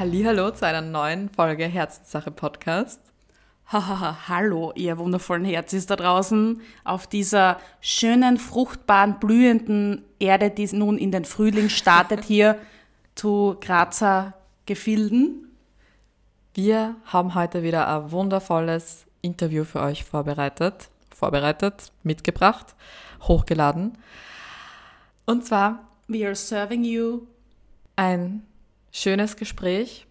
Hallo zu einer neuen Folge Herzenssache Podcast. Hahaha, hallo, ihr wundervollen Herzis da draußen auf dieser schönen, fruchtbaren, blühenden Erde, die nun in den Frühling startet hier zu Grazer Gefilden. Wir haben heute wieder ein wundervolles Interview für euch vorbereitet, vorbereitet, mitgebracht, hochgeladen. Und zwar We are serving you. ein schönes Gespräch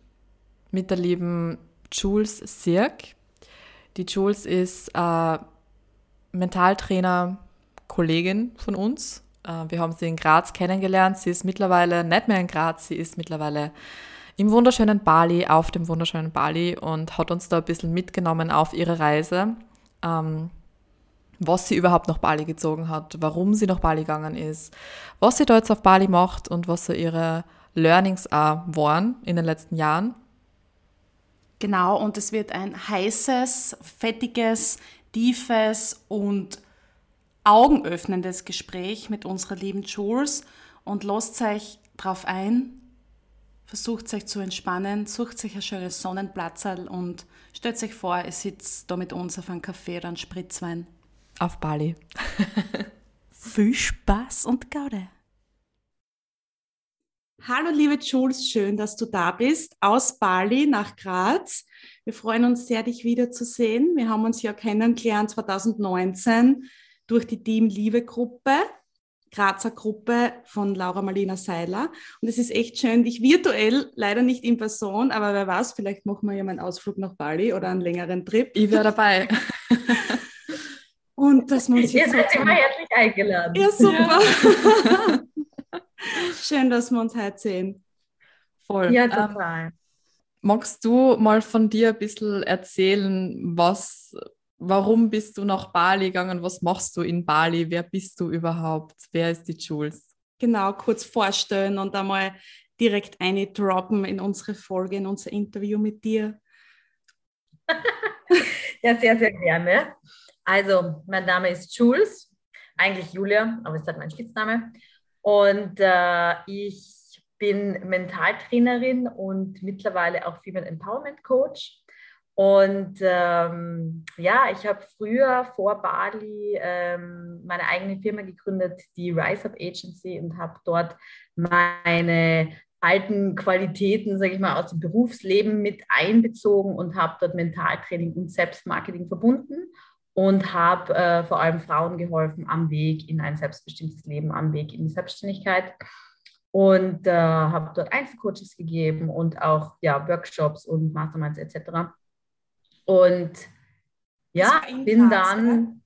mit der lieben Jules Sirk. Die Jules ist äh, Mentaltrainer, Kollegin von uns. Äh, wir haben sie in Graz kennengelernt. Sie ist mittlerweile nicht mehr in Graz, sie ist mittlerweile im wunderschönen Bali, auf dem wunderschönen Bali und hat uns da ein bisschen mitgenommen auf ihre Reise. Ähm, was sie überhaupt nach Bali gezogen hat, warum sie nach Bali gegangen ist, was sie da jetzt auf Bali macht und was so ihre Learnings auch waren in den letzten Jahren. Genau, und es wird ein heißes, fettiges, tiefes und augenöffnendes Gespräch mit unserer lieben Jules. Und lasst euch drauf ein, versucht euch zu entspannen, sucht euch ein schönes Sonnenplatzerl und stellt euch vor, ihr sitzt da mit uns auf einem Kaffee oder einem Spritzwein. Auf Bali. Viel Spaß und Gaude! Hallo liebe Jules, schön, dass du da bist, aus Bali nach Graz. Wir freuen uns sehr, dich wiederzusehen. Wir haben uns ja kennengelernt 2019 durch die Team Liebe Gruppe, Grazer Gruppe von Laura Marlina Seiler. Und es ist echt schön, dich virtuell, leider nicht in Person, aber wer weiß, vielleicht machen wir ja mal einen Ausflug nach Bali oder einen längeren Trip. Ich wäre dabei. Und dass wir uns Ihr jetzt seid so immer herzlich eingeladen. Ja, super. Schön, dass wir uns heute sehen. Voll. Ja, Ähm, total. magst du mal von dir ein bisschen erzählen, was, warum bist du nach Bali gegangen? Was machst du in Bali? Wer bist du überhaupt? Wer ist die Jules? Genau, kurz vorstellen und einmal direkt eine droppen in unsere Folge, in unser Interview mit dir. Ja, sehr, sehr gerne. Also, mein Name ist Jules, eigentlich Julia, aber es ist halt mein Spitzname. Und äh, ich bin Mentaltrainerin und mittlerweile auch Female Empowerment Coach. Und ähm, ja, ich habe früher vor Bali ähm, meine eigene Firma gegründet, die Rise Up Agency, und habe dort meine alten Qualitäten, sage ich mal, aus dem Berufsleben mit einbezogen und habe dort Mentaltraining und Selbstmarketing verbunden und habe äh, vor allem Frauen geholfen am Weg in ein selbstbestimmtes Leben, am Weg in die Selbstständigkeit und äh, habe dort Einzelcoaches gegeben und auch ja, Workshops und Masterminds etc. Und ja, bin Graz, dann...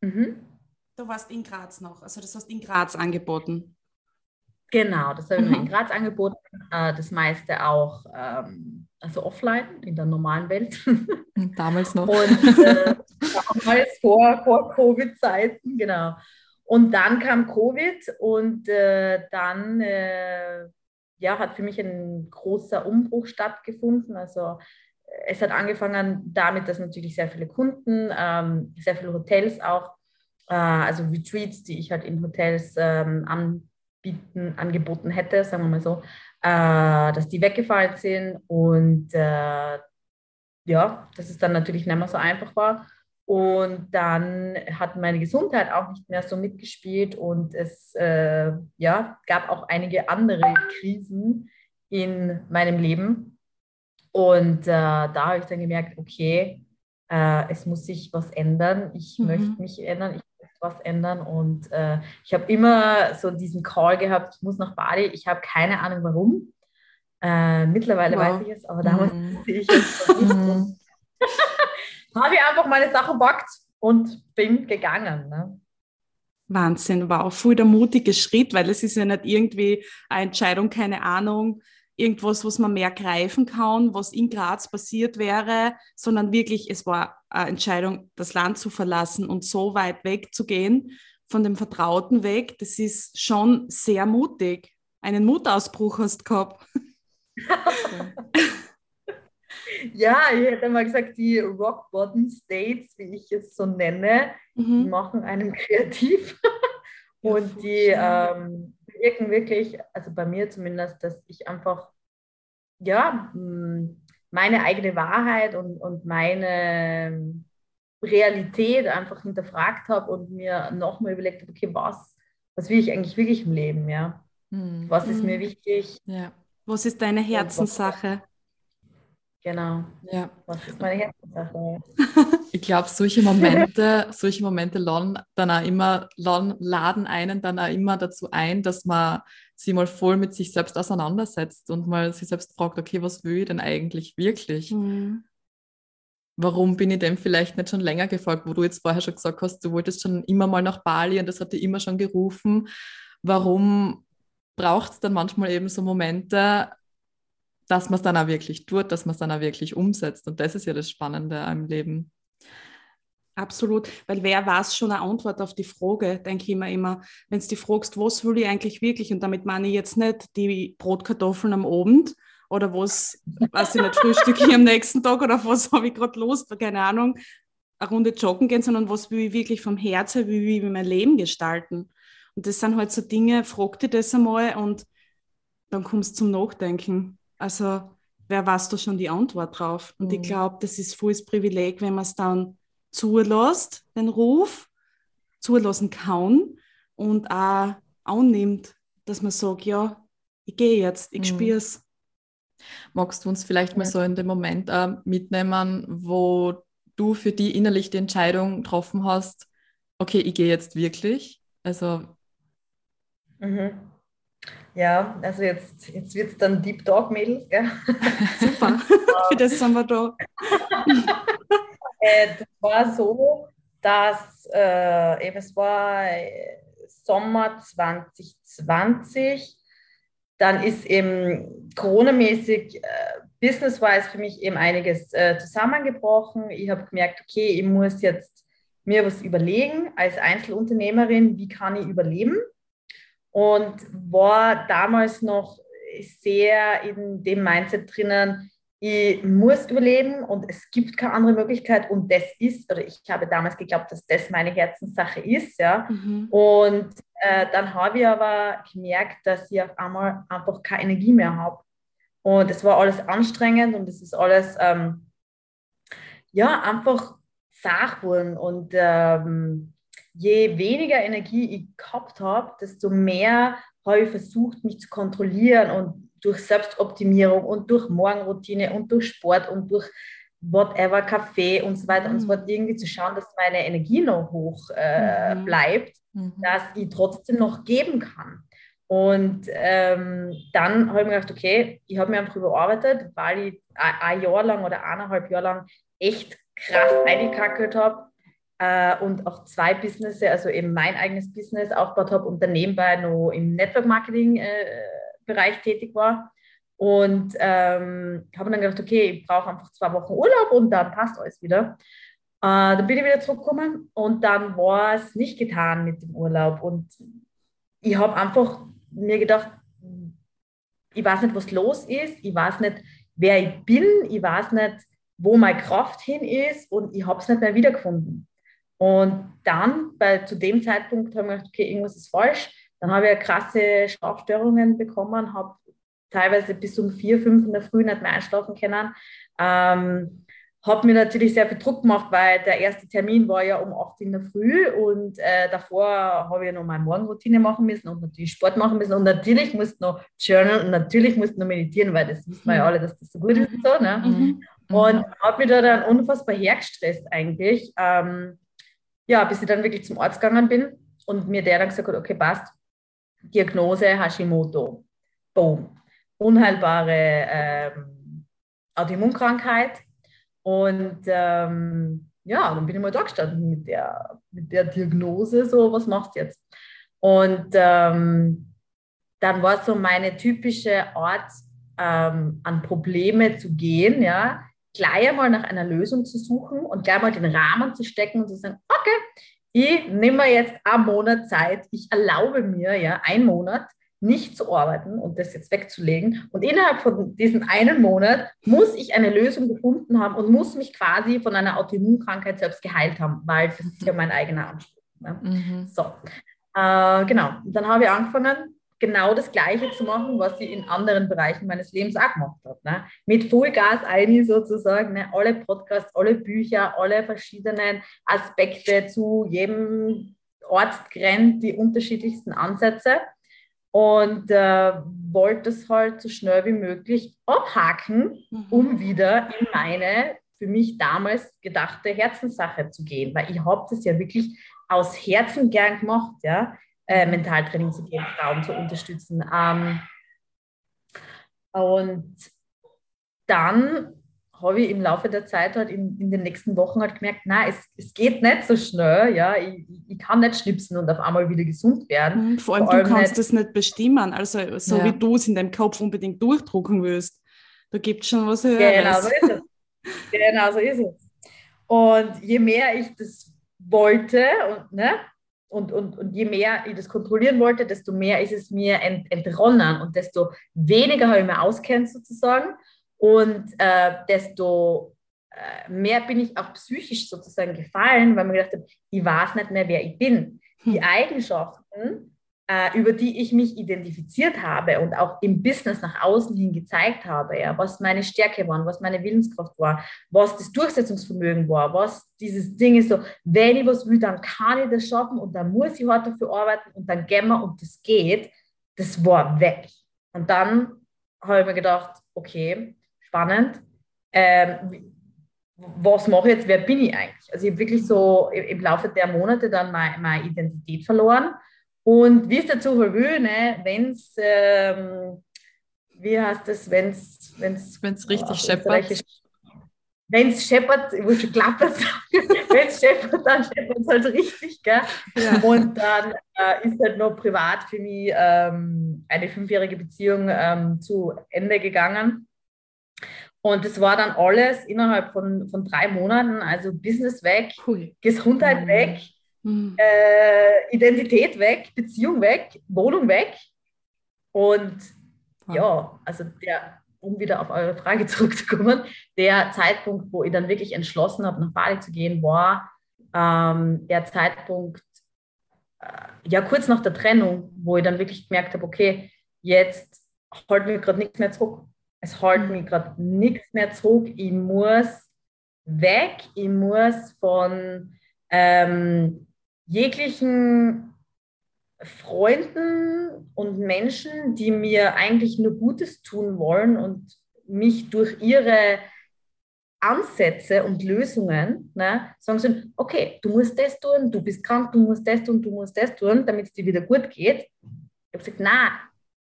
Mhm. Du warst in Graz noch, also das hast du in Graz angeboten. Genau, das habe ich Mhm. in Graz angeboten. Äh, das meiste auch ähm, also offline in der normalen Welt. Damals noch. Und äh, damals vor, vor Covid-Zeiten, genau. Und dann kam Covid und äh, dann äh, ja, hat für mich ein großer Umbruch stattgefunden. Also es hat angefangen damit, dass natürlich sehr viele Kunden, ähm, sehr viele Hotels auch, äh, also Retreats, die ich halt in Hotels ähm, anbieten, angeboten hätte, sagen wir mal so, äh, dass die weggefallen sind und äh, ja, dass es dann natürlich nicht mehr so einfach war. Und dann hat meine Gesundheit auch nicht mehr so mitgespielt und es äh, ja, gab auch einige andere Krisen in meinem Leben. Und äh, da habe ich dann gemerkt, okay, äh, es muss sich was ändern. Ich Mhm. möchte mich ändern, ich möchte was ändern. Und äh, ich habe immer so diesen Call gehabt, ich muss nach Bali. Ich habe keine Ahnung warum. Äh, mittlerweile Wow. weiß ich es, aber damals Mhm. wusste ich es nicht. Habe ich einfach meine Sachen packt und bin gegangen. Ne? Wahnsinn, wow, voll der mutige Schritt, weil es ist ja nicht irgendwie eine Entscheidung, keine Ahnung, irgendwas, was man mehr greifen kann, was in Graz passiert wäre, sondern wirklich, es war eine Entscheidung, das Land zu verlassen und so weit wegzugehen, von dem Vertrauten weg. Das ist schon sehr mutig. Einen Mutausbruch hast du gehabt. ja, ich hätte mal gesagt, die Rock Bottom States, wie ich es so nenne, mhm. machen einen kreativ. und die ähm, wirken wirklich, also bei mir zumindest, dass ich einfach, ja, meine eigene Wahrheit und, und meine Realität einfach hinterfragt habe und mir nochmal überlegt habe, okay, was, was will ich eigentlich wirklich im Leben, ja? Hm. Was ist mir hm. wichtig? Ja. Was ist deine Herzenssache? Genau. Ja. Was ist meine Herzenssache? ich glaube, solche Momente, solche Momente laden dann auch immer, laden einen dann auch immer dazu ein, dass man sich mal voll mit sich selbst auseinandersetzt und mal sich selbst fragt, okay, was will ich denn eigentlich wirklich? Mhm. Warum bin ich dem vielleicht nicht schon länger gefolgt, wo du jetzt vorher schon gesagt hast, du wolltest schon immer mal nach Bali und das hat dich immer schon gerufen. Warum braucht es dann manchmal eben so Momente, dass man es dann auch wirklich tut, dass man es dann auch wirklich umsetzt. Und das ist ja das Spannende am Leben. Absolut, weil wer weiß schon eine Antwort auf die Frage, denke ich immer immer, wenn du dich fragst, was will ich eigentlich wirklich und damit meine ich jetzt nicht die Brotkartoffeln am Abend oder was, weiß ich nicht, frühstücke ich am nächsten Tag oder was habe ich gerade Lust, keine Ahnung, eine Runde joggen gehen, sondern was will ich wirklich vom Herzen, wie will ich mein Leben gestalten. Und das sind halt so Dinge, frag dir das einmal und dann kommst du zum Nachdenken. Also wer weiß da schon die Antwort drauf? Und mhm. ich glaube, das ist volles Privileg, wenn man es dann zulässt, den Ruf, zulassen kann und auch annimmt, dass man sagt, ja, ich gehe jetzt, ich mhm. spüre es. Magst du uns vielleicht mal so in dem Moment äh, mitnehmen, wo du für die innerlich die Entscheidung getroffen hast, okay, ich gehe jetzt wirklich? Also. Mhm. Ja, also jetzt, jetzt wird es dann Deep Talk, Mädels, gell? Super, für das sind wir da. äh, das war so, dass äh, eben, es war Sommer 2020, dann ist eben Corona-mäßig, äh, business-wise für mich eben einiges äh, zusammengebrochen. Ich habe gemerkt, okay, ich muss jetzt mir was überlegen als Einzelunternehmerin, wie kann ich überleben? Und war damals noch sehr in dem Mindset drinnen, ich muss überleben und es gibt keine andere Möglichkeit und das ist, oder ich habe damals geglaubt, dass das meine Herzenssache ist, ja. Mhm. Und äh, dann habe ich aber gemerkt, dass ich auf einmal einfach keine Energie mehr habe. Und es war alles anstrengend und es ist alles, ähm, ja, einfach Sachwurden und ähm, je weniger Energie ich gehabt habe, desto mehr habe ich versucht, mich zu kontrollieren und durch Selbstoptimierung und durch Morgenroutine und durch Sport und durch whatever, Kaffee und so weiter mhm. und so fort, irgendwie zu schauen, dass meine Energie noch hoch äh, mhm. bleibt, mhm. dass ich trotzdem noch geben kann. Und ähm, dann habe ich mir gedacht, okay, ich habe mir einfach überarbeitet, weil ich ein Jahr lang oder eineinhalb Jahre lang echt krass eingekackelt habe äh, und auch zwei Businesses, also eben mein eigenes Business aufgebaut habe und dann nebenbei noch im Network Marketing äh, Bereich tätig war. Und ähm, habe dann gedacht, okay, ich brauche einfach zwei Wochen Urlaub und dann passt alles wieder. Äh, dann bin ich wieder zurückgekommen und dann war es nicht getan mit dem Urlaub. Und ich habe einfach mir gedacht, ich weiß nicht, was los ist, ich weiß nicht, wer ich bin, ich weiß nicht, wo meine Kraft hin ist und ich habe es nicht mehr wiedergefunden. Und dann, bei, zu dem Zeitpunkt, habe ich gedacht, okay, irgendwas ist falsch. Dann habe ich krasse Schlafstörungen bekommen, habe teilweise bis um vier, fünf in der Früh nicht mehr einschlafen können. Ähm, habe mir natürlich sehr viel Druck gemacht, weil der erste Termin war ja um 8 in der Früh und äh, davor habe ich noch meine Morgenroutine machen müssen und natürlich Sport machen müssen und natürlich musste noch Journal und natürlich musste noch meditieren, weil das wissen wir ja alle, dass das so gut ist und so. Ne? Mhm. Und habe mich da dann unfassbar hergestresst eigentlich. Ähm, ja, bis ich dann wirklich zum Arzt gegangen bin und mir der dann gesagt hat, okay, passt, Diagnose Hashimoto. Boom. Unheilbare ähm, Autoimmunkrankheit. Und ähm, ja, dann bin ich mal da gestanden mit der, mit der Diagnose, so, was machst du jetzt? Und ähm, dann war so meine typische Art, ähm, an Probleme zu gehen, ja, gleich einmal nach einer Lösung zu suchen und gleich mal den Rahmen zu stecken und zu sagen, okay, ich nehme mir jetzt einen Monat Zeit, ich erlaube mir ja einen Monat nicht zu arbeiten und das jetzt wegzulegen. Und innerhalb von diesem einen Monat muss ich eine Lösung gefunden haben und muss mich quasi von einer Autoimmunkrankheit selbst geheilt haben, weil das ist ja mein eigener Anspruch. Ne? Mhm. So, äh, genau. Dann habe ich angefangen, genau das Gleiche zu machen, was ich in anderen Bereichen meines Lebens auch gemacht habe. Ne? Mit Vollgas ein sozusagen, ne? alle Podcasts, alle Bücher, alle verschiedenen Aspekte zu jedem Ortsgrenz, die unterschiedlichsten Ansätze und äh, wollte es halt so schnell wie möglich abhaken, mhm. um wieder in meine für mich damals gedachte Herzenssache zu gehen, weil ich habe das ja wirklich aus Herzen gern gemacht, ja, äh, Mentaltraining zu geben, Frauen zu unterstützen. Ähm, und dann habe ich im Laufe der Zeit halt in, in den nächsten Wochen halt gemerkt, na, es, es geht nicht so schnell, ja, ich, ich kann nicht schnipsen und auf einmal wieder gesund werden. Mhm, vor allem, Vor allem du kannst es nicht, nicht bestimmen, also so ja. wie du es in deinem Kopf unbedingt durchdrucken willst. Da gibt es schon was Höheres. Genau so ist es. genau so ist es. Und je mehr ich das wollte und, ne, und, und, und je mehr ich das kontrollieren wollte, desto mehr ist es mir ent, entronnen und desto weniger habe ich mir auskennt sozusagen. Und äh, desto äh, mehr bin ich auch psychisch sozusagen gefallen, weil man gedacht habe, ich weiß nicht mehr, wer ich bin. Die hm. Eigenschaften, über die ich mich identifiziert habe und auch im Business nach außen hin gezeigt habe, ja, was meine Stärke war, was meine Willenskraft war, was das Durchsetzungsvermögen war, was dieses Ding ist so, wenn ich was will, dann kann ich das schaffen und dann muss ich hart dafür arbeiten und dann gehen wir und das geht, das war weg. Und dann habe ich mir gedacht, okay, spannend. Ähm, was mache ich jetzt? Wer bin ich eigentlich? Also ich habe wirklich so im Laufe der Monate dann meine, meine Identität verloren. Und wie es will, ne, wenn es, ähm, wie heißt das, wenn es, wenn es richtig oh, scheppert. Wenn es scheppert, ich muss schon klappern wenn es scheppert, dann scheppert es halt richtig, gell? Ja. Und dann äh, ist halt noch privat für mich ähm, eine fünfjährige Beziehung ähm, zu Ende gegangen. Und das war dann alles innerhalb von, von drei Monaten, also Business weg, cool. Gesundheit mhm. weg, mhm. Äh, Identität weg, Beziehung weg, Wohnung weg. Und mhm. ja, also der, um wieder auf eure Frage zurückzukommen, der Zeitpunkt, wo ich dann wirklich entschlossen habe, nach Bali zu gehen, war ähm, der Zeitpunkt, äh, ja, kurz nach der Trennung, wo ich dann wirklich gemerkt habe, okay, jetzt holt mir gerade nichts mehr zurück es hält mich gerade nichts mehr zurück. Ich muss weg. Ich muss von ähm, jeglichen Freunden und Menschen, die mir eigentlich nur Gutes tun wollen und mich durch ihre Ansätze und Lösungen ne, sagen sie, okay, du musst das tun, du bist krank, du musst das tun, du musst das tun, damit es dir wieder gut geht. Ich habe gesagt, nein,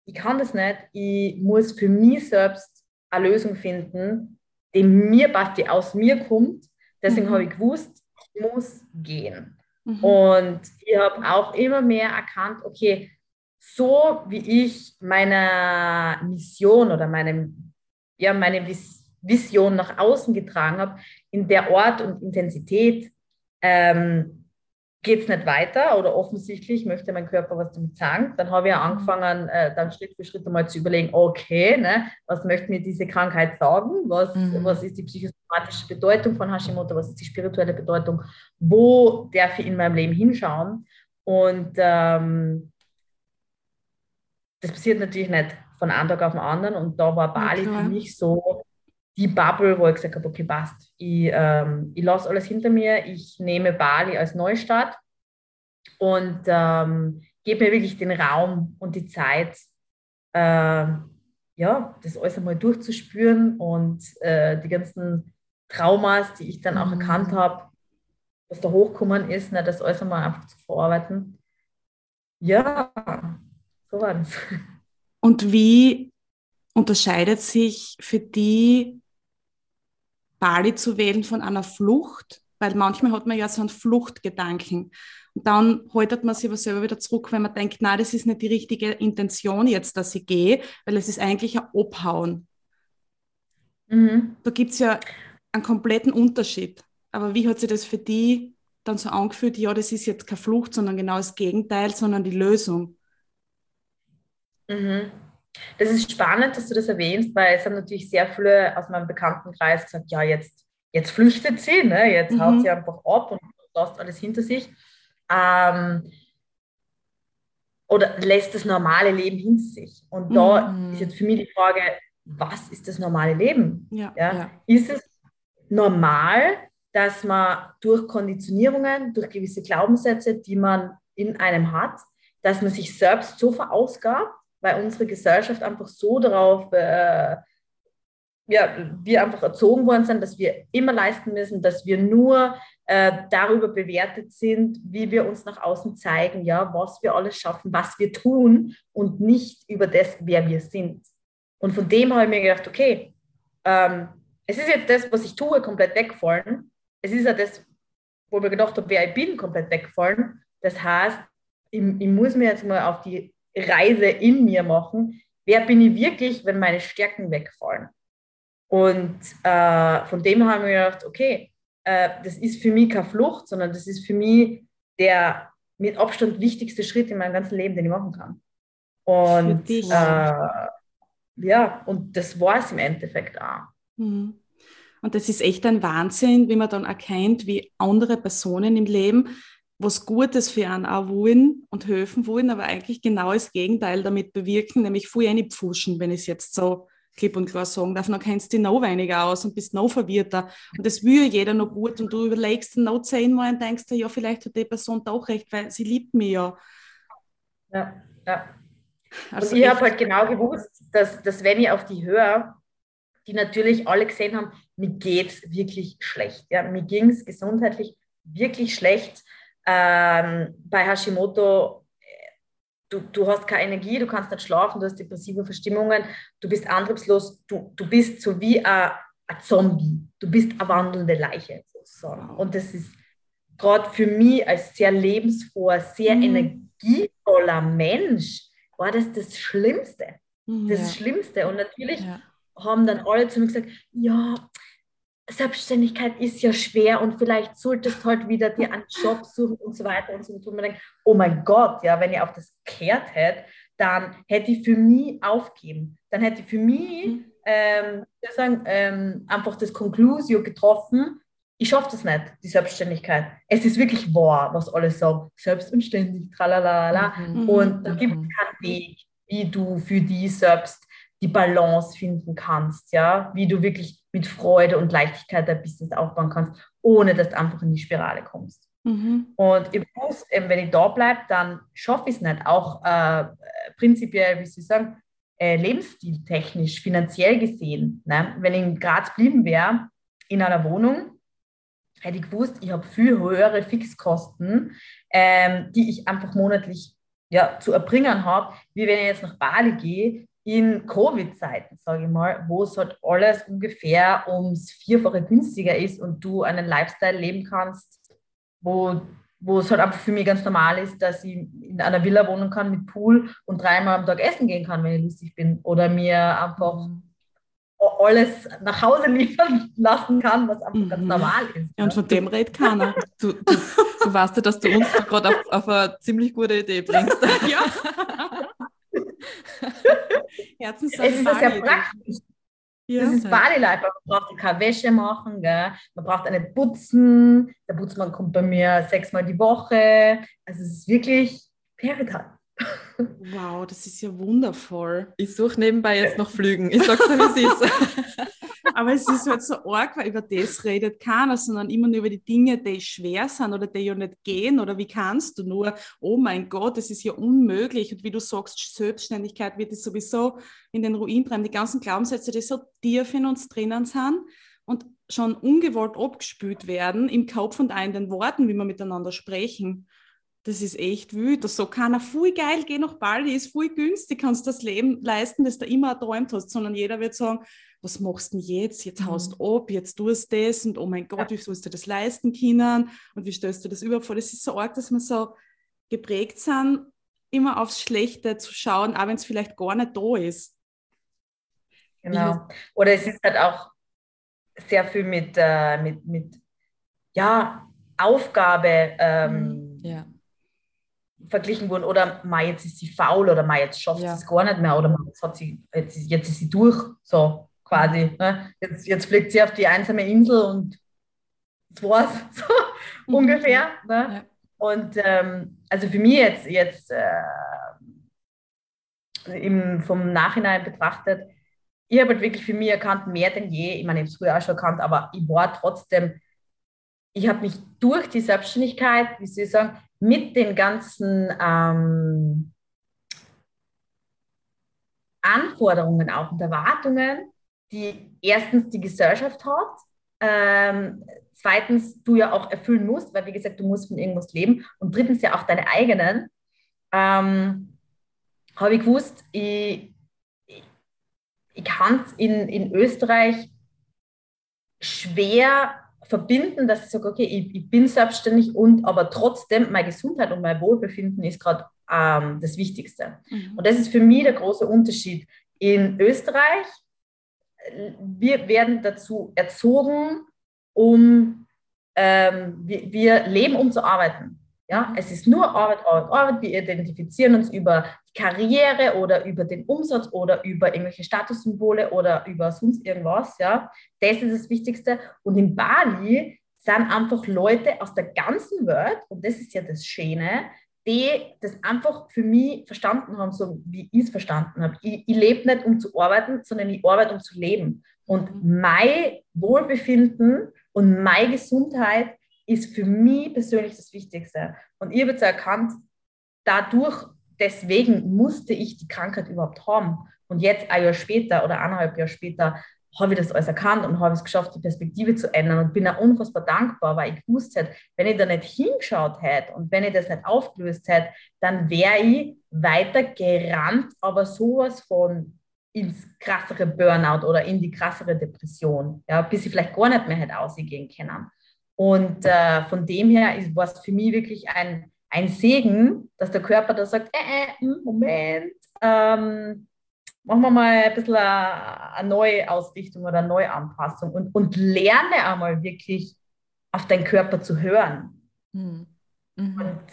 ich kann das nicht, ich muss für mich selbst eine Lösung finden, die mir passt, die aus mir kommt. Deswegen mhm. habe ich gewusst, ich muss gehen. Mhm. Und ich habe auch immer mehr erkannt, okay, so wie ich meine Mission oder meine, ja, meine Vision nach außen getragen habe, in der Ort und Intensität ähm, geht es nicht weiter oder offensichtlich möchte mein Körper was damit sagen. Dann habe ich mhm. angefangen, äh, dann Schritt für Schritt einmal zu überlegen, okay, ne, was möchte mir diese Krankheit sagen? Was, mhm. was ist die psychosomatische Bedeutung von Hashimoto? Was ist die spirituelle Bedeutung? Wo darf ich in meinem Leben hinschauen? Und ähm, das passiert natürlich nicht von einem Tag auf den anderen. Und da war Bali okay. für mich so die Bubble, wo ich gesagt habe, okay, passt. Ich, ähm, ich lasse alles hinter mir, ich nehme Bali als Neustart und ähm, gebe mir wirklich den Raum und die Zeit, äh, ja, das alles einmal durchzuspüren und äh, die ganzen Traumas, die ich dann auch mhm. erkannt habe, was da hochkommen ist, ne, das alles einmal einfach zu verarbeiten. Ja, so war es. Und wie unterscheidet sich für die Bali zu wählen von einer Flucht Weil manchmal hat man ja so einen Fluchtgedanken. Und dann haltet man sich aber selber wieder zurück, wenn man denkt, na, das ist nicht die richtige Intention jetzt, dass ich gehe, weil es ist eigentlich ein Abhauen. Mhm. Da gibt es ja einen kompletten Unterschied. Aber wie hat sich das für die dann so angefühlt, ja, das ist jetzt keine Flucht, sondern genau das Gegenteil, sondern die Lösung? Mhm. Das ist spannend, dass du das erwähnst, weil es haben natürlich sehr viele aus meinem Bekanntenkreis gesagt, ja, jetzt, jetzt flüchtet sie, ne? jetzt mhm. haut sie einfach ab und lässt alles hinter sich. Ähm, oder lässt das normale Leben hinter sich. Und da mhm. ist jetzt für mich die Frage, was ist das normale Leben? Ja, ja? ja. Ist es normal, dass man durch Konditionierungen, durch gewisse Glaubenssätze, die man in einem hat, dass man sich selbst so verausgabt, weil unsere Gesellschaft einfach so darauf, äh, ja, wir einfach erzogen worden sind, dass wir immer leisten müssen, dass wir nur äh, darüber bewertet sind, wie wir uns nach außen zeigen, ja, was wir alles schaffen, was wir tun und nicht über das, wer wir sind. Und von dem habe ich mir gedacht, okay, ähm, es ist jetzt das, was ich tue, komplett weggefallen. Es ist ja das, wo ich mir gedacht habe, wer ich bin, komplett weggefallen. Das heißt, ich, ich muss mir jetzt mal auf die Reise in mir machen. Wer bin ich wirklich, wenn meine Stärken wegfallen? Und äh, von dem haben wir gedacht, okay, äh, das ist für mich keine Flucht, sondern das ist für mich der mit Abstand wichtigste Schritt in meinem ganzen Leben, den ich machen kann. Und äh, ja, und das war es im Endeffekt auch. Mhm. Und das ist echt ein Wahnsinn, wie man dann erkennt, wie andere Personen im Leben was Gutes für einen auch wollen und helfen wollen, aber eigentlich genau das Gegenteil damit bewirken, nämlich viel pfuschen, wenn ich es jetzt so klipp und klar sagen darf, dann kennst du dich noch weniger aus und bist noch verwirrter. Und das will jeder noch gut und du überlegst dann noch zehnmal und denkst dir, ja, vielleicht hat die Person doch recht, weil sie liebt mich ja. Ja, ja. Also und ich habe halt genau gewusst, dass, dass wenn ich auf die höre, die natürlich alle gesehen haben, mir geht es wirklich schlecht. Ja, mir ging es gesundheitlich wirklich schlecht. Ähm, bei Hashimoto, du, du hast keine Energie, du kannst nicht schlafen, du hast depressive Verstimmungen, du bist antriebslos, du, du bist so wie ein, ein Zombie. Du bist eine wandelnde Leiche sozusagen. Und das ist gerade für mich als sehr lebensfroher, sehr mhm. energievoller Mensch, war das das Schlimmste. Mhm, das ja. Schlimmste. Und natürlich ja. haben dann alle zu mir gesagt, ja, Selbstständigkeit ist ja schwer und vielleicht solltest du halt wieder dir einen Job suchen und so weiter und so fort. Und man denkt, oh mein Gott, ja, wenn ich auf das gehört hätte, dann hätte ich für mich aufgeben. Dann hätte ich für mich mhm. ähm, sagen, ähm, einfach das Conclusio getroffen, ich schaffe das nicht, die Selbstständigkeit. Es ist wirklich wahr, was alle sagen, selbst und ständig, tralalala. Mhm. Und da gibt es mhm. keinen Weg, wie du für dich selbst die Balance finden kannst, ja, wie du wirklich mit Freude und Leichtigkeit dein Business aufbauen kannst, ohne dass du einfach in die Spirale kommst. Mhm. Und ich wusste, wenn ich da bleibe, dann schaffe ich es nicht. Auch äh, prinzipiell, wie Sie sagen, äh, lebensstiltechnisch, finanziell gesehen. Ne? Wenn ich in Graz blieben wäre, in einer Wohnung, hätte ich gewusst, ich habe viel höhere Fixkosten, ähm, die ich einfach monatlich ja, zu erbringen habe, wie wenn ich jetzt nach Bali gehe, in Covid-Zeiten, sage ich mal, wo es halt alles ungefähr ums Vierfache günstiger ist und du einen Lifestyle leben kannst, wo, wo es halt einfach für mich ganz normal ist, dass ich in einer Villa wohnen kann mit Pool und dreimal am Tag essen gehen kann, wenn ich lustig bin. Oder mir einfach mhm. alles nach Hause liefern lassen kann, was einfach mhm. ganz normal ist. Ja, und von dem redet keiner. Du, du, du weißt ja, dass du uns gerade auf, auf eine ziemlich gute Idee bringst. ja. Herzenssache. Es ist ja sehr praktisch. Ja. Das ist Bodylife. Man braucht keine Wäsche machen, gell? man braucht eine Putzen. Der Putzmann kommt bei mir sechsmal die Woche. Also es ist wirklich Paradise. Wow, das ist ja wundervoll. Ich suche nebenbei jetzt noch Flügen. Ich sag's dir, wie es ist. Aber es ist halt so arg, weil über das redet keiner, sondern immer nur über die Dinge, die schwer sind oder die ja nicht gehen oder wie kannst du nur, oh mein Gott, das ist ja unmöglich. Und wie du sagst, Selbstständigkeit wird es sowieso in den Ruin treiben. Die ganzen Glaubenssätze, die so tief in uns drinnen sind und schon ungewollt abgespült werden im Kopf und auch in den Worten, wie wir miteinander sprechen das ist echt wild. So kann er voll geil, geh nach Bali, ist voll günstig, kannst das Leben leisten, das du immer erträumt hast, sondern jeder wird sagen, was machst du denn jetzt? Jetzt haust du mhm. ab, jetzt tust du das und oh mein Gott, ja. wie sollst du das leisten können und wie stellst du das überhaupt vor? Das ist so arg, dass wir so geprägt sind, immer aufs Schlechte zu schauen, auch wenn es vielleicht gar nicht da ist. Genau. Oder es ist halt auch sehr viel mit, äh, mit, mit ja, Aufgabe ähm, mhm. Verglichen worden. Oder mal jetzt ist sie faul oder mal jetzt schafft ja. sie es gar nicht mehr oder jetzt, hat sie, jetzt, jetzt ist sie durch. So quasi. Ne? Jetzt, jetzt fliegt sie auf die einsame Insel und das war's, so mhm. ungefähr. Ne? Ja. Und ähm, also für mich jetzt, jetzt äh, im, vom Nachhinein betrachtet, ich habe halt wirklich für mich erkannt, mehr denn je, ich meine, ich habe es früher auch schon erkannt, aber ich war trotzdem, ich habe mich durch die Selbstständigkeit, wie soll ich sagen, mit den ganzen ähm, Anforderungen auch und Erwartungen die erstens die Gesellschaft hat, ähm, zweitens du ja auch erfüllen musst, weil wie gesagt, du musst von irgendwas leben und drittens ja auch deine eigenen, ähm, habe ich gewusst, ich, ich, ich kann es in, in Österreich schwer verbinden, dass ich sage, okay, ich, ich, bin selbstständig und aber trotzdem meine Gesundheit und mein Wohlbefinden ist gerade ähm, das Wichtigste. Mhm. Und das ist für mich der große Unterschied. In Österreich wir werden dazu erzogen, um, ähm, wir, wir, leben, um zu arbeiten. Ja, es ist nur Arbeit, Arbeit, Arbeit. Wir identifizieren uns über die Karriere oder über den Umsatz oder über irgendwelche Statussymbole oder über sonst irgendwas. Ja, das ist das Wichtigste. Und in Bali sind einfach Leute aus der ganzen Welt, und das ist ja das Schöne, die das einfach für mich verstanden haben, so wie ich es verstanden habe. Ich, ich lebe nicht, um zu arbeiten, sondern ich arbeite, um zu leben. Und mhm. mein Wohlbefinden und meine Gesundheit ist für mich persönlich das Wichtigste. Und ich habe jetzt erkannt, dadurch, deswegen musste ich die Krankheit überhaupt haben. Und jetzt ein Jahr später oder eineinhalb Jahre später habe ich das alles erkannt und habe es geschafft, die Perspektive zu ändern und bin auch unfassbar dankbar, weil ich gewusst hätte, wenn ich da nicht hingeschaut hätte und wenn ich das nicht aufgelöst hätte, dann wäre ich weiter gerannt, aber sowas von ins krassere Burnout oder in die krassere Depression, ja, bis ich vielleicht gar nicht mehr hätte ausgehen können. Und äh, von dem her war es für mich wirklich ein, ein Segen, dass der Körper da sagt, äh, äh, hm, Moment, ähm, machen wir mal ein bisschen eine, eine neue Ausrichtung oder eine Neuanpassung und, und lerne einmal wirklich auf deinen Körper zu hören. Mhm. Mhm. Und,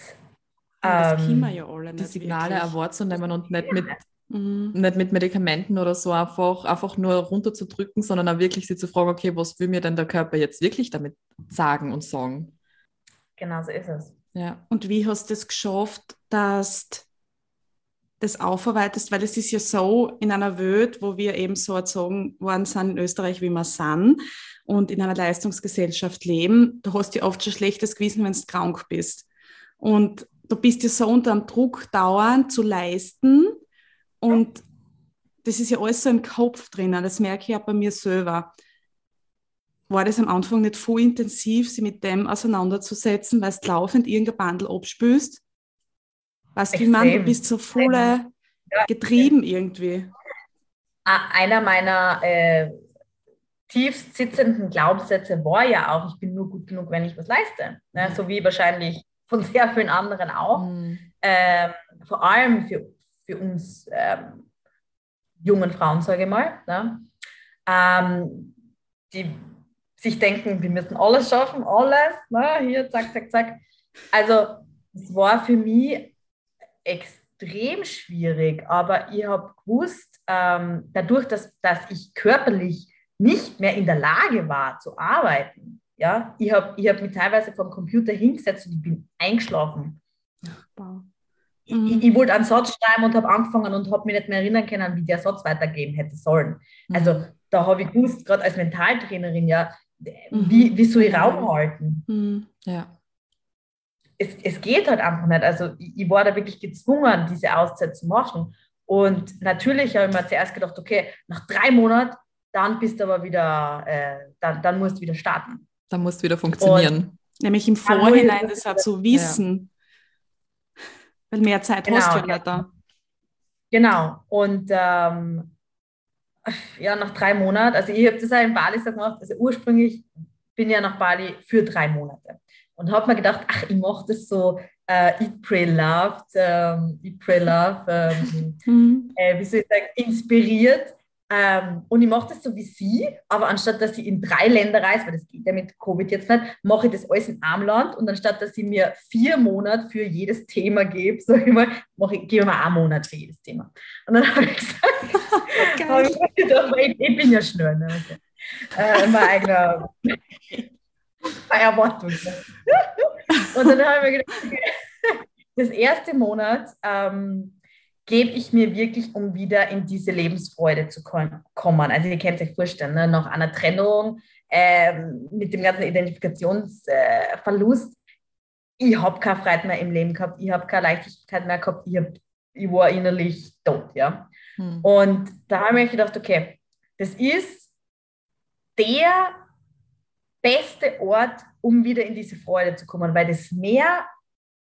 ähm, ja alle die Signale wahrzunehmen und nicht mit, mhm. nicht mit Medikamenten oder so einfach, einfach nur runterzudrücken, sondern auch wirklich sie zu fragen, okay, was will mir denn der Körper jetzt wirklich damit sagen und sagen? Genau so ist es. Ja. Und wie hast du es geschafft, dass das aufarbeitest, weil es ist ja so in einer Welt, wo wir eben so erzogen worden sind in Österreich, wie wir sind und in einer Leistungsgesellschaft leben, du hast ja oft schon schlechtes Gewissen, wenn du krank bist. Und du bist ja so unter dem Druck dauernd zu leisten und das ist ja alles so im Kopf drinnen, das merke ich ja bei mir selber. War das am Anfang nicht voll intensiv, sich mit dem auseinanderzusetzen, weil du laufend irgendein Bandel abspülst? Was du, Mann, du bist so voll ja, getrieben irgendwie. Einer meiner äh, tiefst sitzenden Glaubenssätze war ja auch, ich bin nur gut genug, wenn ich was leiste. Ne? So wie wahrscheinlich von sehr vielen anderen auch. Mhm. Ähm, vor allem für, für uns ähm, jungen Frauen, sage ich mal, ne? ähm, die sich denken, wir müssen alles schaffen, alles, ne? hier, zack, zack, zack. Also es war für mich extrem schwierig, aber ich habe gewusst, ähm, dadurch, dass, dass ich körperlich nicht mehr in der Lage war zu arbeiten, ja, ich habe ich hab mich teilweise vom Computer hingesetzt und ich bin eingeschlafen. Wow. Ich, mhm. ich, wollte einen Satz schreiben und habe angefangen und habe mich nicht mehr erinnern können, wie der Satz weitergehen hätte sollen. Mhm. Also da habe ich gewusst, gerade als Mentaltrainerin, ja, mhm. wie, wie soll ich Raum halten? Mhm. Ja es, es geht halt einfach nicht. Also ich, ich war da wirklich gezwungen, diese Auszeit zu machen. Und natürlich habe ich mir zuerst gedacht, okay, nach drei Monaten, dann bist du aber wieder, äh, dann, dann musst du wieder starten. Dann musst du wieder funktionieren. Und Nämlich im Vorhinein das halt zu wissen. Weil mehr Zeit Genau, hast du ja nicht da. Genau. Und ähm, ja, nach drei Monaten, also ich habe das auch in Bali so gemacht, also ursprünglich bin ich ja nach Bali für drei Monate und habe mir gedacht, ach, ich mache das so äh, Eat, Pray, Love, ähm, Eat, Pray, Love, ähm, Mhm. äh, wie soll ich sagen, inspiriert. Ähm, und ich mache das so wie sie, aber anstatt dass ich in drei Länder reise, weil das geht ja mit Covid jetzt nicht, mache ich das alles in einem Land und anstatt dass ich mir vier Monate für jedes Thema gebe, sage ich mal, mache ich, gebe ich mir einen Monat für jedes Thema. Und dann habe ich gesagt, habe ich gedacht, ich, ich bin ja schnell. Ne? Also, äh, mein eigener meine Erwartung. Und dann habe ich mir gedacht, okay, das erste Monat ähm, gebe ich mir wirklich, um wieder in diese Lebensfreude zu kommen. Also ihr könnt euch vorstellen, ne? nach einer Trennung ähm, mit dem ganzen Identifikationsverlust, äh, ich habe keine Freude mehr im Leben gehabt, ich habe keine Leichtigkeit mehr gehabt, ich, hab, ich war innerlich tot. Ja? Hm. Und da habe ich mir gedacht, okay, das ist der beste Ort, um wieder in diese Freude zu kommen, weil das Meer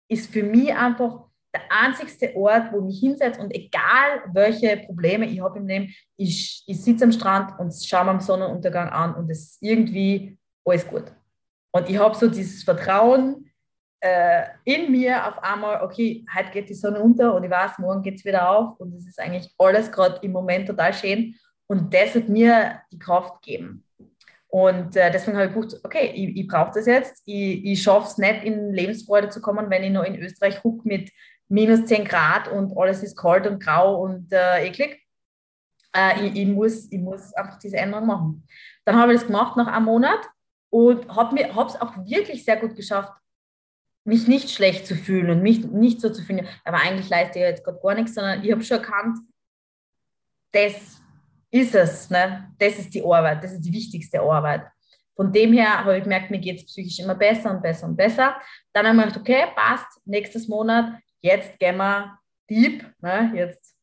ist für mich einfach der einzigste Ort, wo ich mich hinsetze und egal welche Probleme ich habe im Leben, ich, ich sitze am Strand und schaue mir am Sonnenuntergang an und es ist irgendwie alles gut. Und ich habe so dieses Vertrauen äh, in mir auf einmal, okay, heute geht die Sonne unter und ich weiß, morgen geht es wieder auf und es ist eigentlich alles gerade im Moment total schön und das hat mir die Kraft gegeben. Und äh, deswegen habe ich gedacht, okay, ich, ich brauche das jetzt. Ich, ich schaffe es nicht, in Lebensfreude zu kommen, wenn ich noch in Österreich huck mit minus 10 Grad und alles ist kalt und grau und äh, eklig. Äh, ich, ich, muss, ich muss einfach diese Änderung machen. Dann habe ich das gemacht nach einem Monat und habe es auch wirklich sehr gut geschafft, mich nicht schlecht zu fühlen und mich nicht so zu fühlen, aber eigentlich leiste ich jetzt gerade gar nichts, sondern ich habe schon erkannt, das ist es, ne? das ist die Arbeit, das ist die wichtigste Arbeit. Von dem her habe ich gemerkt, mir geht es psychisch immer besser und besser und besser. Dann habe ich gedacht, okay, passt, nächstes Monat, jetzt gehen wir deep, ne? jetzt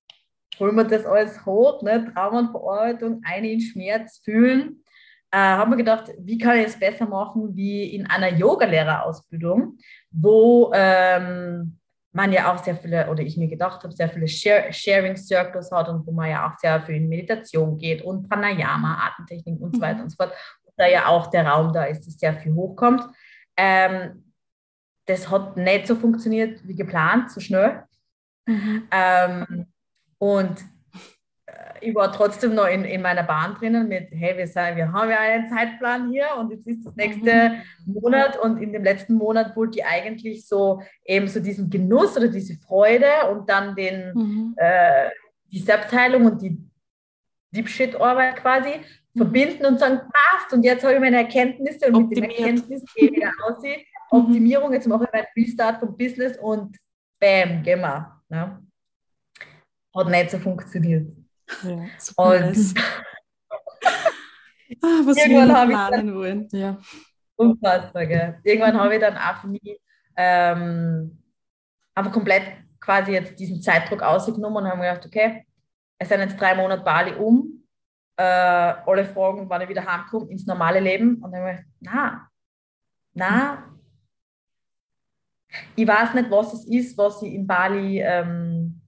holen wir das alles hoch, ne? Traumenverarbeitung, eine in Schmerz fühlen. Äh, habe mir gedacht, wie kann ich es besser machen wie in einer Yogalehrerausbildung, wo ähm, man ja auch sehr viele, oder ich mir gedacht habe, sehr viele Share Sharing Circles hat und wo man ja auch sehr viel in Meditation geht und Pranayama, Atemtechnik und so weiter und so fort. Und da ja auch der Raum da ist, dass sehr viel hochkommt. Ähm, das hat nicht so funktioniert wie geplant, so schnell. Mhm. Ähm, und äh, ich war trotzdem noch in, in meiner Bahn drinnen mit, hey, wir, sagen, wir haben ja einen Zeitplan hier und jetzt ist das nächste Monat und in dem letzten Monat wollte ich eigentlich so eben so diesen Genuss oder diese Freude und dann den, Mhm. äh, die Selbstheilung und die Deep Shit Arbeit quasi verbinden und sagen, passt und jetzt habe ich meine Erkenntnisse und mit den Optimiert. Erkenntnissen gehe ich wieder aussehen. Optimierung, jetzt mache ich meinen Restart vom Business und bam, gehen wir. Ne? Hat nicht so funktioniert. Ja, Und. Ah, was Irgendwann habe ich planen wollen. Ja. Unfassbar, gell? Irgendwann habe ich dann auch für mich ähm, einfach komplett quasi jetzt diesen Zeitdruck ausgenommen und habe mir gedacht, okay, es sind jetzt drei Monate Bali um, äh, alle Fragen, wann ich wieder heimkomme, ins normale Leben. Und dann habe ich gedacht, na, na, ich weiß nicht, was es ist, was ich in Bali ähm,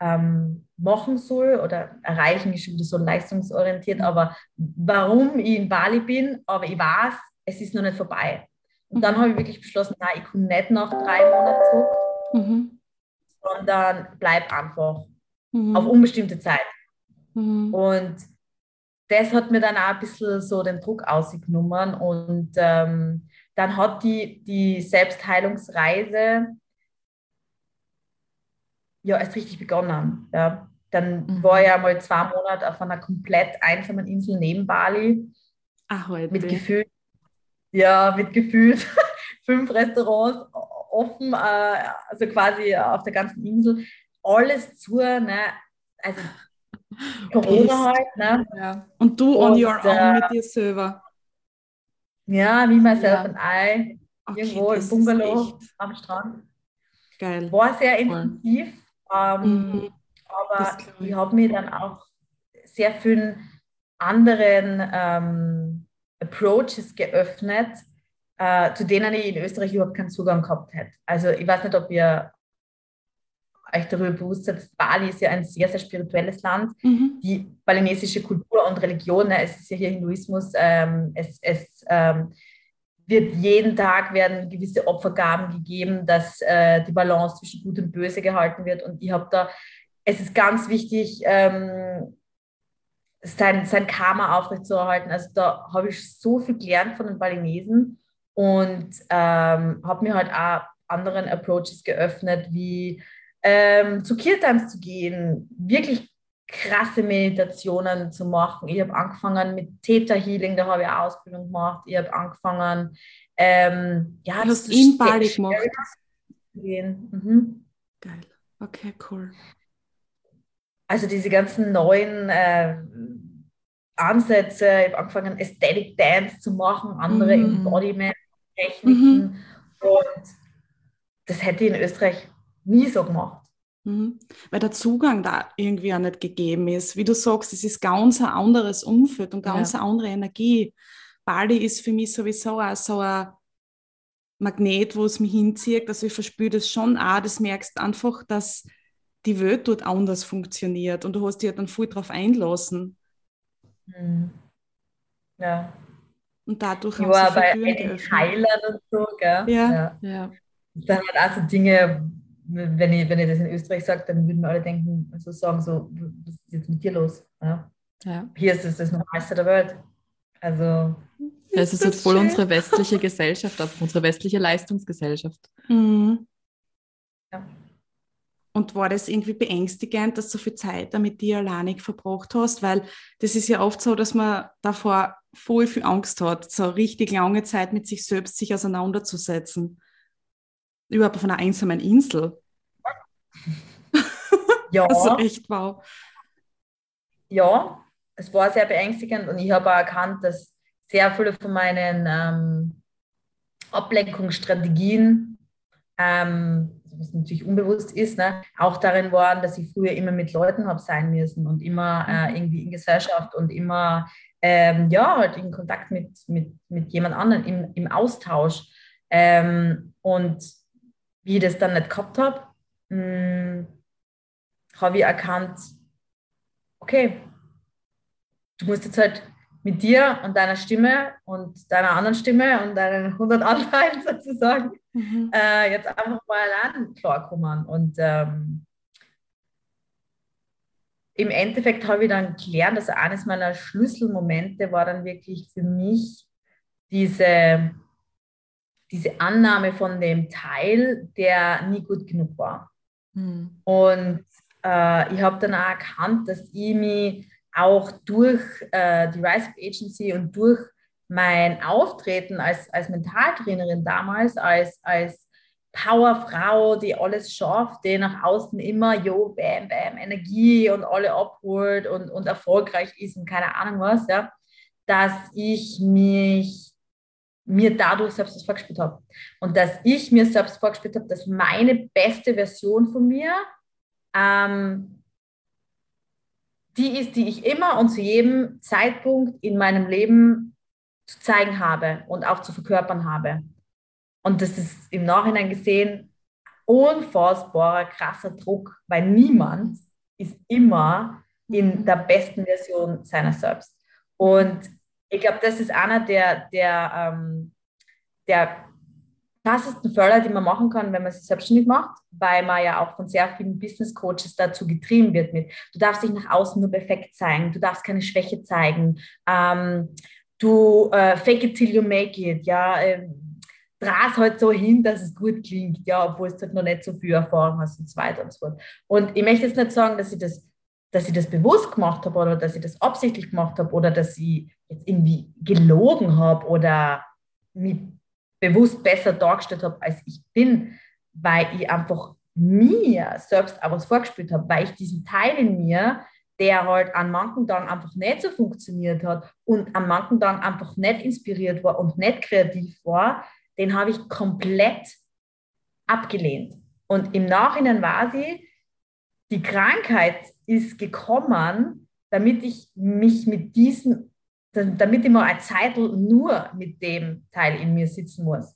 ähm, machen soll oder erreichen ist schon wieder so leistungsorientiert, aber warum ich in Bali bin, aber ich weiß, es ist noch nicht vorbei. Und dann habe ich wirklich beschlossen, nein, ich komme nicht nach drei Monaten zurück, Mhm. sondern bleib einfach Mhm. auf unbestimmte Zeit. Mhm. Und das hat mir dann auch ein bisschen so den Druck ausgenommen und ähm, dann hat die, die Selbstheilungsreise ja erst richtig begonnen. Ja. Dann Mhm. war ich ja mal zwei Monate auf einer komplett einsamen Insel neben Bali Ah, heute. mit gefühlt, ja, mit gefühlt fünf Restaurants offen, äh, also quasi auf der ganzen Insel. Alles zu, ne? also Corona halt, ne? Ja. Und du on Und, your own äh, mit dir selber. Ja, wie myself Ja. and I, Okay, irgendwo im Bungalow am Strand. Geil. War sehr intensiv, ähm, Mhm. aber ich. ich habe mir dann auch sehr vielen anderen ähm, Approaches geöffnet, äh, zu denen ich in Österreich überhaupt keinen Zugang gehabt hätte. Also ich weiß nicht, ob ihr euch darüber bewusst seid, Bali ist ja ein sehr, sehr spirituelles Land. Mhm. Die balinesische Kultur und Religion, ne, es ist ja hier Hinduismus, ähm, es, es ähm, wird jeden Tag werden gewisse Opfergaben gegeben, dass äh, die Balance zwischen Gut und Böse gehalten wird. Und ich habe da, es ist ganz wichtig, ähm, sein, sein Karma aufrechtzuerhalten. Also da habe ich so viel gelernt von den Balinesen und ähm, habe mir halt auch anderen Approaches geöffnet, wie ähm, zu Kirtans zu gehen, wirklich krasse Meditationen zu machen. Ich habe angefangen mit Theta Healing, da habe ich eine Ausbildung gemacht. Ich habe angefangen, ähm, ja, du hast in Bali gemacht. Gehen. Mhm. Geil. Okay, cool. Also diese ganzen neuen äh, Ansätze, ich habe angefangen, Aesthetic Dance zu machen, andere mhm. Embodiment-Techniken. Mhm. Und das hätte ich in Österreich nie so gemacht. Mhm. Weil der Zugang da irgendwie auch nicht gegeben ist. Wie du sagst, es ist ganz ein anderes Umfeld und ganz ja. eine andere Energie. Bali ist für mich sowieso auch so ein Magnet, wo es mich hinzieht. Also ich verspüre das schon auch. Das merkst einfach, dass die Welt dort anders funktioniert und du hast dich ja dann voll drauf einlassen. Mhm. Ja. Und dadurch ich war bei Heilern und so, gell? Ja. ja. ja. Dann halt auch so Dinge, wenn ich, wenn ich das in Österreich sage, dann würden wir alle denken, so sagen, so, was ist jetzt mit dir los? Ja? ja. Hier ist es das Normalste der Welt. Also. Es ist halt voll schön. unsere westliche Gesellschaft, also unsere westliche Leistungsgesellschaft. Mhm. Ja. Und war das irgendwie beängstigend, dass du so viel Zeit damit dir alleinig verbracht hast? Weil das ist ja oft so, dass man davor voll viel Angst hat, so richtig lange Zeit mit sich selbst sich auseinanderzusetzen. Überhaupt auf einer einsamen Insel. Ja. also echt wow. Ja, es war sehr beängstigend und ich habe auch erkannt, dass sehr viele von meinen ähm, Ablenkungsstrategien ähm, was natürlich unbewusst ist, ne, auch darin waren, dass ich früher immer mit Leuten habe sein müssen und immer äh, mhm. irgendwie in Gesellschaft und immer ähm, ja, halt in Kontakt mit, mit, mit jemand anderem, im, im Austausch. Ähm, und wie ich das dann nicht gehabt habe, habe ich erkannt, okay, du musst jetzt halt mit dir und deiner Stimme und deiner anderen Stimme und deinen 100 Anteilen sozusagen mhm. äh, jetzt einfach mal allein klarkommen. Und ähm, im Endeffekt habe ich dann gelernt, dass eines meiner Schlüsselmomente war dann wirklich für mich diese, diese Annahme von dem Teil, der nie gut genug war. Mhm. Und äh, ich habe dann auch erkannt, dass ich mich auch durch äh, die Rise Up Agency und durch mein Auftreten als, als Mentaltrainerin damals, als, als Powerfrau, die alles schafft, die nach außen immer, jo, bam, bam, Energie und alle abholt und, und erfolgreich ist und keine Ahnung was, ja, dass ich mich mir dadurch selbst das vorgespielt habe. Und dass ich mir selbst vorgespielt habe, dass meine beste Version von mir ähm, die ist, die ich immer und zu jedem Zeitpunkt in meinem Leben zu zeigen habe und auch zu verkörpern habe. Und das ist im Nachhinein gesehen unfassbarer, krasser Druck, weil niemand ist immer in der besten Version seiner selbst. Und ich glaube, das ist einer der, der, ähm, der krassesten Fehler, die man machen kann, wenn man sich selbstständig macht, weil man ja auch von sehr vielen Business Coaches dazu getrieben wird mit, du darfst dich nach außen nur perfekt zeigen, du darfst keine Schwäche zeigen, ähm, du äh, fake it till you make it, ja, ähm, dras halt so hin, dass es gut klingt, ja, obwohl du halt noch nicht so viel Erfahrung hast und so weiter und so fort. Und ich möchte jetzt nicht sagen, dass ich das, dass ich das bewusst gemacht habe oder dass ich das absichtlich gemacht habe oder dass ich jetzt irgendwie gelogen habe oder mich bewusst besser dargestellt habe, als ich bin, weil ich einfach mir selbst auch was vorgespielt habe, weil ich diesen Teil in mir, der halt an manchen Tagen einfach nicht so funktioniert hat und an manchen Tagen einfach nicht inspiriert war und nicht kreativ war, den habe ich komplett abgelehnt. Und im Nachhinein war sie, die Krankheit ist gekommen, damit ich mich mit diesem damit ich mal eine Zeit nur mit dem Teil in mir sitzen muss.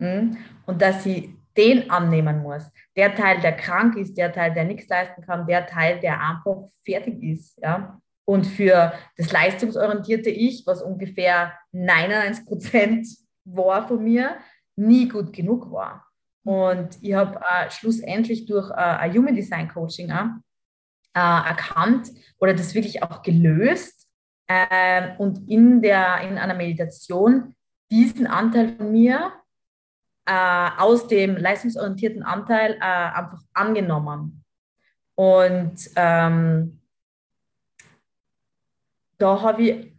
Hm? Und dass ich den annehmen muss. Der Teil, der krank ist, der Teil, der nichts leisten kann, der Teil, der einfach fertig ist. Ja? Und für das leistungsorientierte Ich, was ungefähr 99 Prozent war von mir, nie gut genug war. Und ich habe äh, schlussendlich durch äh, ein Human Design Coaching äh, erkannt oder das wirklich auch gelöst äh, und in, der, in einer Meditation diesen Anteil von mir äh, aus dem leistungsorientierten Anteil äh, einfach angenommen. Und ähm, da habe ich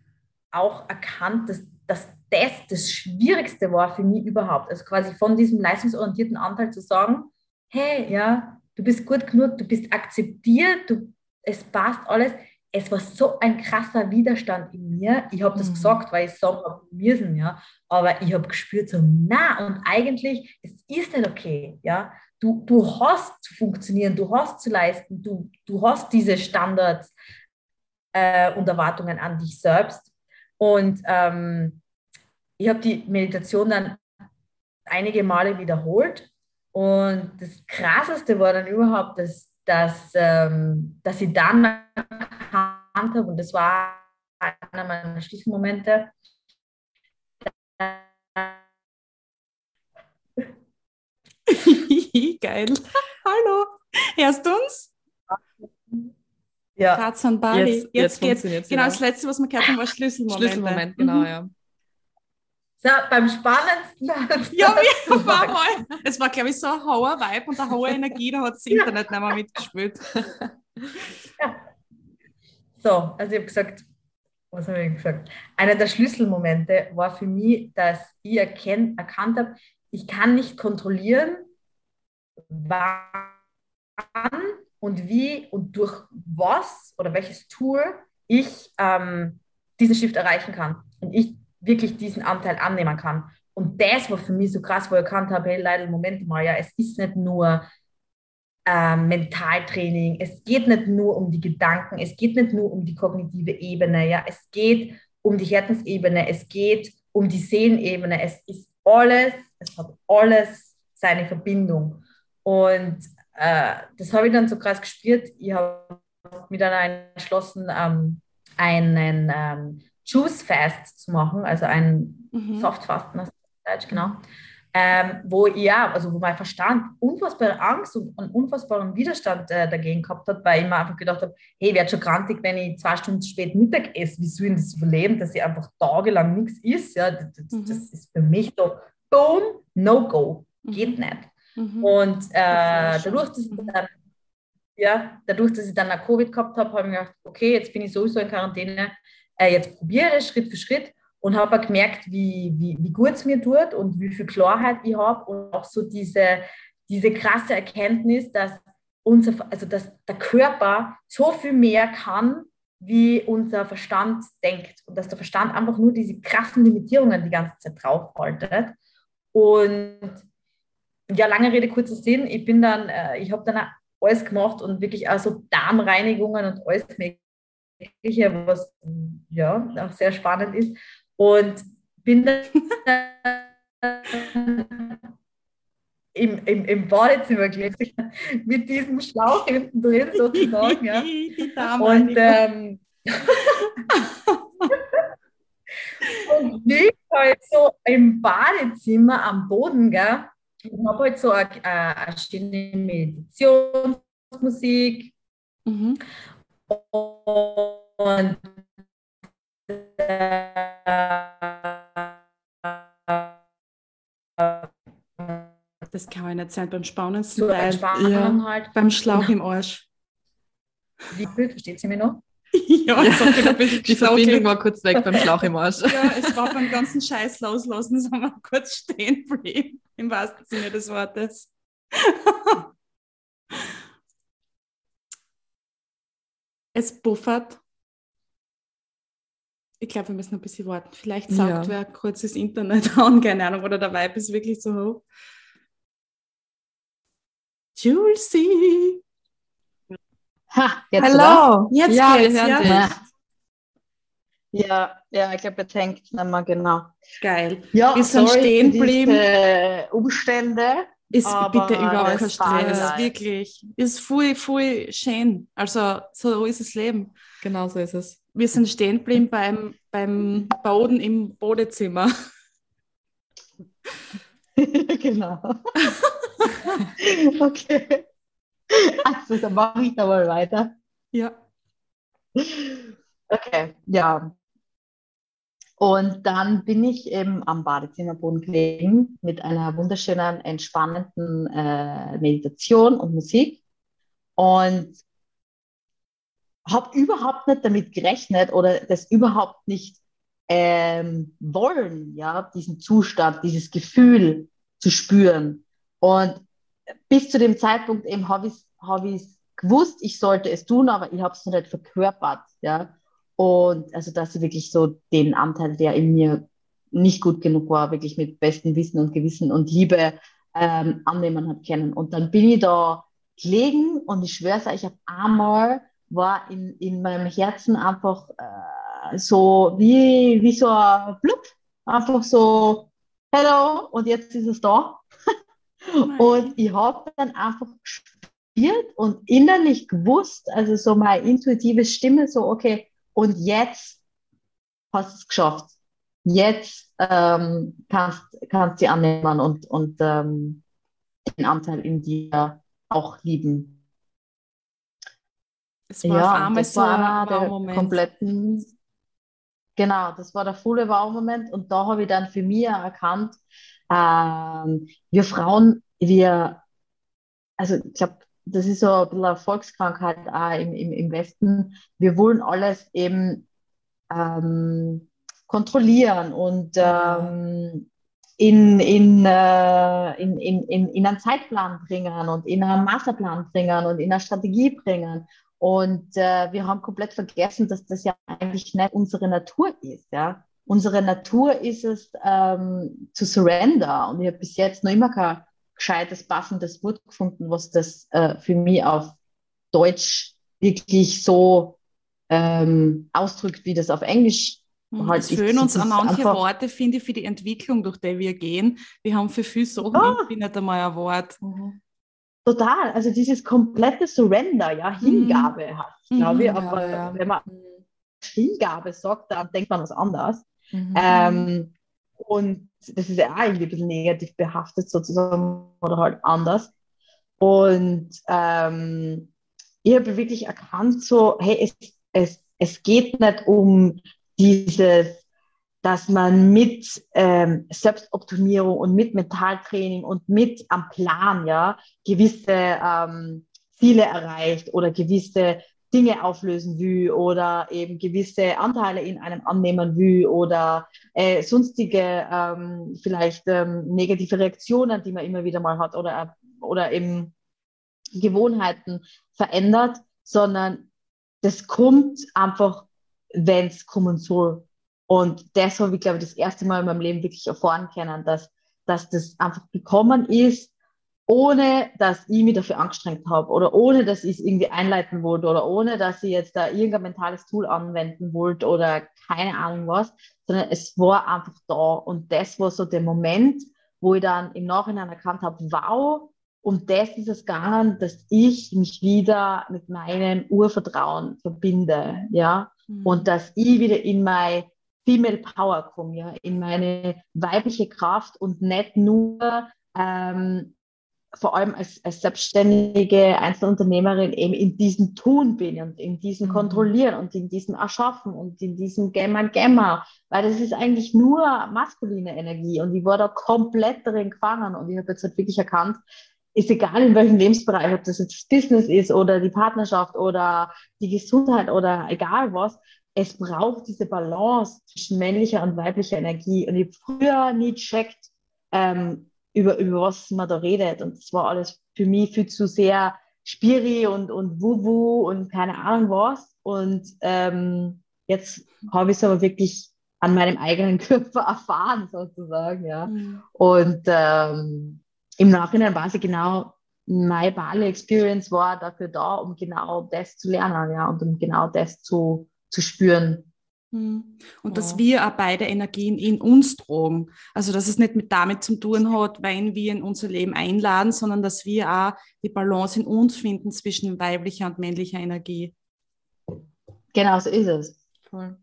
auch erkannt, dass, dass das das Schwierigste war für mich überhaupt. Also quasi von diesem leistungsorientierten Anteil zu sagen, hey, ja, du bist gut genug, du bist akzeptiert, du, es passt alles. Es war so ein krasser Widerstand in mir. Ich habe das mhm. gesagt, weil ich sagen habe müssen, ja. Aber ich habe gespürt so, na, und eigentlich, es ist nicht okay, ja. Du, du hast zu funktionieren, du hast zu leisten, du, du hast diese Standards äh, und Erwartungen an dich selbst. Und ähm, ich habe die Meditation dann einige Male wiederholt. Und das Krasseste war dann überhaupt, dass, dass, ähm, dass ich dann habe, und das war einer meiner Schlüsselmomente, Geil. Hallo. Hörst du uns? Ja. Graz an Bali. Jetzt, jetzt, jetzt geht's. Genau, das letzte, was wir gehört haben, war Schlüsselmoment. Schlüsselmoment, genau, mhm. ja. So, beim spannendsten. Ja, mir war mal. Es war, glaube ich, so ein hoher Vibe und eine hohe Energie, da hat das Internet nicht mehr mitgespielt. Ja. So, also ich habe gesagt, was habe ich gesagt? Einer der Schlüsselmomente war für mich, dass ich erkennt, erkannt habe, ich kann nicht kontrollieren, wann und wie und durch was oder welches Tool ich ähm, diesen Shift erreichen kann und ich wirklich diesen Anteil annehmen kann. Und das war für mich so krass, wo ich erkannt habe, hey, leider, Moment mal, ja, es ist nicht nur ähm, Mentaltraining, es geht nicht nur um die Gedanken, es geht nicht nur um die kognitive Ebene, ja, es geht um die Herzensebene, es geht um die Seelenebene, es ist alles, es hat alles seine Verbindung. Und äh, das habe ich dann so krass gespürt. Ich habe mich dann entschlossen, ähm, einen ähm, Juice Fast zu machen, also ein mhm. Softfasten, das Deutsch, genau. Ähm, wo ja, also wo mein Verstand unfassbare Angst und einen unfassbaren Widerstand äh, dagegen gehabt hat, weil ich mir einfach gedacht habe, hey, werde schon grantig, wenn ich zwei Stunden spät Mittag esse, wie soll ich das überleben, dass ich einfach tagelang nichts isst, ja, das, mhm. das, ist für mich so, boom, no go, geht mhm. nicht. Mhm. Und äh, dadurch, dass ich dann, ja, dadurch, dass ich dann nach Covid gehabt habe, habe ich mir gedacht, okay, jetzt bin ich sowieso in Quarantäne, äh, jetzt probiere ich Schritt für Schritt und habe gemerkt, wie, wie, wie gut es mir tut und wie viel Klarheit ich habe und auch so diese, diese krasse Erkenntnis, dass unser, also dass der Körper so viel mehr kann, wie unser Verstand denkt und dass der Verstand einfach nur diese krassen Limitierungen die ganze Zeit draufhaltet. Und ja, lange Rede, kurzer Sinn. Ich bin dann, äh, ich habe dann alles gemacht und wirklich auch so Darmreinigungen und alles Mögliche, was ja auch sehr spannend ist. Und bin dann im, im, im Badezimmer gelegen, mit diesem Schlauch hinten drin sozusagen. Ja. und, ähm, und liege halt so im Badezimmer am Boden, gell? ich habe halt so eine, eine schöne Meditationsmusik. Mhm. Und das kann ich nicht sein, beim spannendsten so Teil. Ja, halt. Beim Schlauch im Arsch. Wie gut, versteht sie mich noch? ja, bisschen Die Verbindung war kurz weg beim Schlauch im Arsch. ja, es war beim ganzen Scheiß loslassen, sagen wir kurz stehen bleiben, im wahrsten Sinne des Wortes. es buffert. Ich glaube, wir müssen ein bisschen warten. Vielleicht sagt ja. wer kurz das Internet an, keine Ahnung, oder der Vibe ist wirklich so hoch. Julesy! Ha, jetzt Hallo, jetzt ja, geht's, ja. ja. Ja, ja, ich glaube, jetzt hängt es nicht mehr genau. Geil. Ja, wir sind stehen geblieben. Umstände. Ist bitte überhaupt kein Stress, wirklich. Ist voll, voll schön. Also so ist das Leben. Genau so ist es. Wir sind stehen geblieben beim, beim Boden im Badezimmer. genau. okay. Also, dann mache ich da mal weiter. Ja. Okay, ja. Und dann bin ich eben am Badezimmerboden gelegen mit einer wunderschönen, entspannenden äh, Meditation und Musik und habe überhaupt nicht damit gerechnet oder das überhaupt nicht ähm, wollen, ja, diesen Zustand, dieses Gefühl zu spüren. Und bis zu dem Zeitpunkt eben habe ich es hab gewusst, ich sollte es tun, aber ich habe es noch nicht verkörpert, ja. Und also, dass ich wirklich so den Anteil, der in mir nicht gut genug war, wirklich mit bestem Wissen und Gewissen und Liebe ähm, annehmen hat können. Und dann bin ich da gelegen und ich schwöre es euch, auf einmal war in, in meinem Herzen einfach äh, so wie, wie so ein Blub, einfach so, hello, und jetzt ist es da. und ich habe dann einfach gespürt und innerlich gewusst, also so meine intuitive Stimme, so, okay, und jetzt hast du es geschafft. Jetzt ähm, kannst du sie annehmen und, und ähm, den Anteil in dir auch lieben. Es war ja, das war ein der Moment. kompletten, genau, das war der volle Wow-Moment und da habe ich dann für mich erkannt, ähm, wir Frauen, wir, also ich glaube, das ist so ein bisschen eine Volkskrankheit auch im, im, im Westen. Wir wollen alles eben ähm, kontrollieren und ähm, in, in, äh, in, in, in, in einen Zeitplan bringen und in einen Masterplan bringen und in eine Strategie bringen. Und äh, wir haben komplett vergessen, dass das ja eigentlich nicht unsere Natur ist. Ja? Unsere Natur ist es ähm, zu surrender. Und ich habe bis jetzt noch immer kein gescheites, passendes Wort gefunden, was das äh, für mich auf Deutsch wirklich so ähm, ausdrückt, wie das auf Englisch mhm, halt ist. Schön uns an manche Worte, finde ich, für die Entwicklung, durch die wir gehen. Wir haben für viele Sachen ja. nicht einmal ein Wort. Mhm. Total, also dieses komplette Surrender, ja, mhm. Hingabe mhm. hat, glaube ich, aber ja, ja. wenn man Hingabe sagt, dann denkt man was anderes. Mhm. Ähm, und das ist ja auch irgendwie ein bisschen negativ behaftet sozusagen oder halt anders. Und ähm, ich habe wirklich erkannt, so, hey, es, es, es geht nicht um dieses dass man mit ähm, Selbstoptimierung und mit Mentaltraining und mit am Plan ja gewisse ähm, Ziele erreicht oder gewisse Dinge auflösen will oder eben gewisse Anteile in einem annehmen will oder äh, sonstige ähm, vielleicht ähm, negative Reaktionen, die man immer wieder mal hat oder, oder eben Gewohnheiten verändert, sondern das kommt einfach, wenn es kommen soll. Und das habe ich, glaube ich, das erste Mal in meinem Leben wirklich erfahren können, dass, dass das einfach gekommen ist, ohne dass ich mich dafür angestrengt habe oder ohne dass ich es irgendwie einleiten wollte oder ohne dass ich jetzt da irgendein mentales Tool anwenden wollte oder keine Ahnung was, sondern es war einfach da. Und das war so der Moment, wo ich dann im Nachhinein erkannt habe, wow, und das ist es gegangen, dass ich mich wieder mit meinem Urvertrauen verbinde, ja, mhm. und dass ich wieder in mein Female Power komme, ja, in meine weibliche Kraft und nicht nur ähm, vor allem als, als selbstständige Einzelunternehmerin eben in diesem Tun bin und in diesem mhm. Kontrollieren und in diesem Erschaffen und in diesem Gemma Gemma, weil das ist eigentlich nur maskuline Energie und ich war da komplett darin gefangen und ich habe jetzt halt wirklich erkannt, ist egal in welchem Lebensbereich, ob das jetzt Business ist oder die Partnerschaft oder die Gesundheit oder egal was, es braucht diese Balance zwischen männlicher und weiblicher Energie. Und ich habe früher nie checkt, ähm, über, über was man da redet. Und das war alles für mich viel zu sehr Spiri und, und Wuwu und keine Ahnung was. Und ähm, jetzt habe ich es aber wirklich an meinem eigenen Körper erfahren, sozusagen. Ja. Mhm. Und ähm, im Nachhinein weiß ich genau, meine Bali Experience war dafür da, um genau das zu lernen, ja, und um genau das zu, zu spüren. Hm. Und ja. dass wir auch beide Energien in uns tragen. Also dass es nicht mit damit zu tun hat, wenn wir in unser Leben einladen, sondern dass wir auch die Balance in uns finden zwischen weiblicher und männlicher Energie. Genau, so ist es. Voll.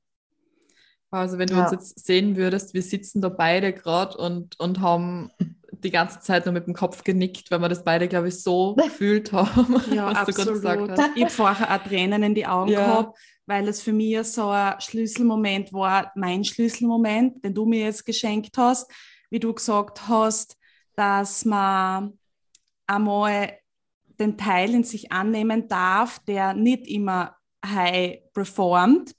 Also wenn du ja. uns jetzt sehen würdest, wir sitzen da beide gerade und, und haben die ganze Zeit nur mit dem Kopf genickt, weil wir das beide, glaube ich, so gefühlt haben, ja, was absolut. du gerade gesagt hast. Ich habe vorher auch Tränen in die Augen ja. gehabt, weil es für mich so ein Schlüsselmoment war, mein Schlüsselmoment, den du mir jetzt geschenkt hast, wie du gesagt hast, dass man einmal den Teil in sich annehmen darf, der nicht immer high performt.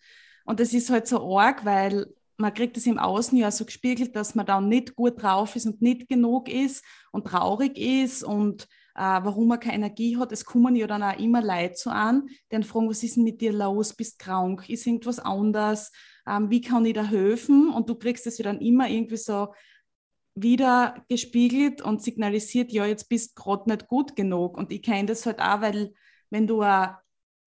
Und das ist halt so arg, weil man kriegt es im Außen ja so gespiegelt, dass man dann nicht gut drauf ist und nicht genug ist und traurig ist und äh, warum man keine Energie hat. Es kommen ja dann auch immer Leute so an, die fragen, was ist denn mit dir los? Bist krank? Ist irgendwas anders? Ähm, wie kann ich da helfen? Und du kriegst es ja dann immer irgendwie so wieder gespiegelt und signalisiert, ja, jetzt bist du gerade nicht gut genug. Und ich kenne das halt auch, weil wenn du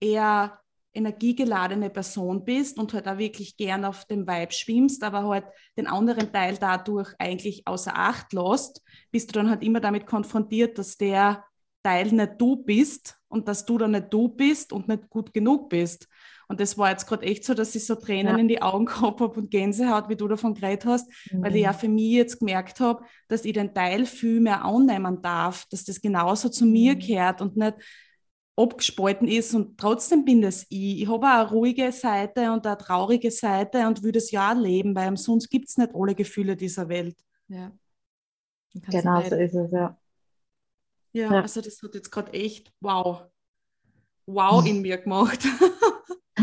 eher energiegeladene Person bist und halt auch wirklich gern auf dem Vibe schwimmst, aber halt den anderen Teil dadurch eigentlich außer Acht lässt, bist du dann halt immer damit konfrontiert, dass der Teil nicht du bist und dass du dann nicht du bist und nicht gut genug bist. Und das war jetzt gerade echt so, dass ich so Tränen ja. in die Augen gehabt habe und Gänsehaut, wie du davon geredet hast, mhm. weil ich ja für mich jetzt gemerkt habe, dass ich den Teil viel mehr annehmen darf, dass das genauso zu mir mhm. gehört und nicht abgespalten ist und trotzdem bin das ich. Ich habe auch eine ruhige Seite und eine traurige Seite und würde es ja auch leben, weil sonst gibt es nicht alle Gefühle dieser Welt. Ja. Genau so ist es, ja. ja. Ja, also das hat jetzt gerade echt wow, wow in mir gemacht.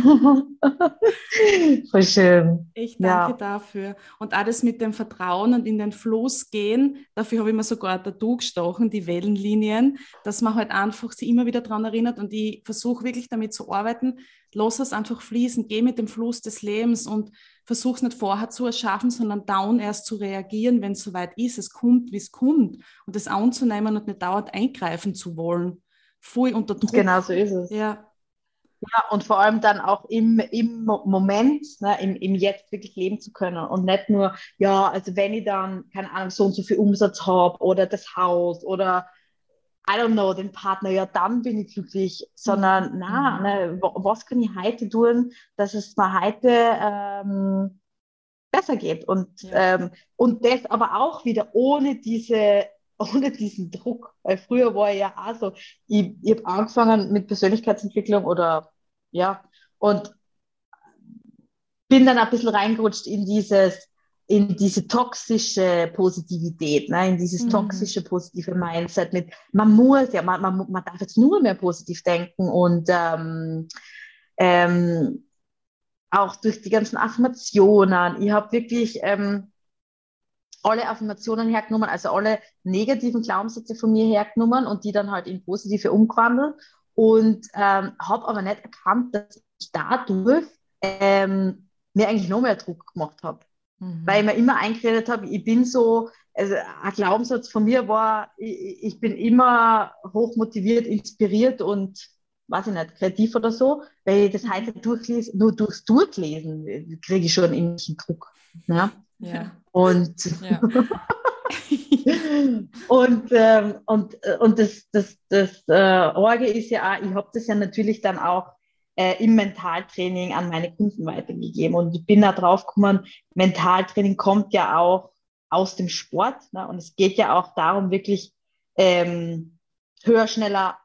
Voll schön. Ich danke ja. dafür. Und alles mit dem Vertrauen und in den Fluss gehen, dafür habe ich mir sogar ein Tattoo gestochen, die Wellenlinien, dass man halt einfach sich immer wieder daran erinnert und ich versuche wirklich damit zu arbeiten, lass es einfach fließen, geh mit dem Fluss des Lebens und versuch es nicht vorher zu erschaffen, sondern down erst zu reagieren, wenn es soweit ist. Es kommt, wie es kommt. Und das anzunehmen und nicht dauernd eingreifen zu wollen. Voll unter Druck. Genau so ist es. Ja, ja, und vor allem dann auch im, im Moment, ne, im, im Jetzt wirklich leben zu können und nicht nur, ja, also wenn ich dann, keine Ahnung, so und so viel Umsatz habe oder das Haus oder I don't know, den Partner, ja, dann bin ich glücklich, sondern mhm. na, ne, was kann ich heute tun, dass es mir heute ähm, besser geht und, ja. ähm, und das aber auch wieder ohne diese ohne diesen Druck. Weil früher war ich ja auch so, ich, ich habe angefangen mit Persönlichkeitsentwicklung oder ja, und bin dann ein bisschen reingerutscht in dieses, in diese toxische Positivität, ne? in dieses mhm. toxische positive Mindset mit, man muss ja, man, man, man darf jetzt nur mehr positiv denken und ähm, ähm, auch durch die ganzen Affirmationen. Ich habe wirklich ähm, alle Affirmationen hergenommen, also alle negativen Glaubenssätze von mir hergenommen und die dann halt in positive umgewandelt und ähm, habe aber nicht erkannt, dass ich dadurch ähm, mir eigentlich noch mehr Druck gemacht habe. Mhm. Weil ich mir immer eingeredet habe, ich bin so, also ein Glaubenssatz von mir war, ich, ich bin immer hochmotiviert, inspiriert und weiß ich nicht, kreativ oder so, weil ich das heute durchlese, nur durchs Durchlesen kriege ich schon einen Druck. Ne? Ja. Und, ja. und, ähm, und, äh, und das, das, das äh, Orge ist ja auch, ich habe das ja natürlich dann auch äh, im Mentaltraining an meine Kunden weitergegeben. Und ich bin da drauf gekommen, Mentaltraining kommt ja auch aus dem Sport. Ne? Und es geht ja auch darum, wirklich ähm, höher, schneller,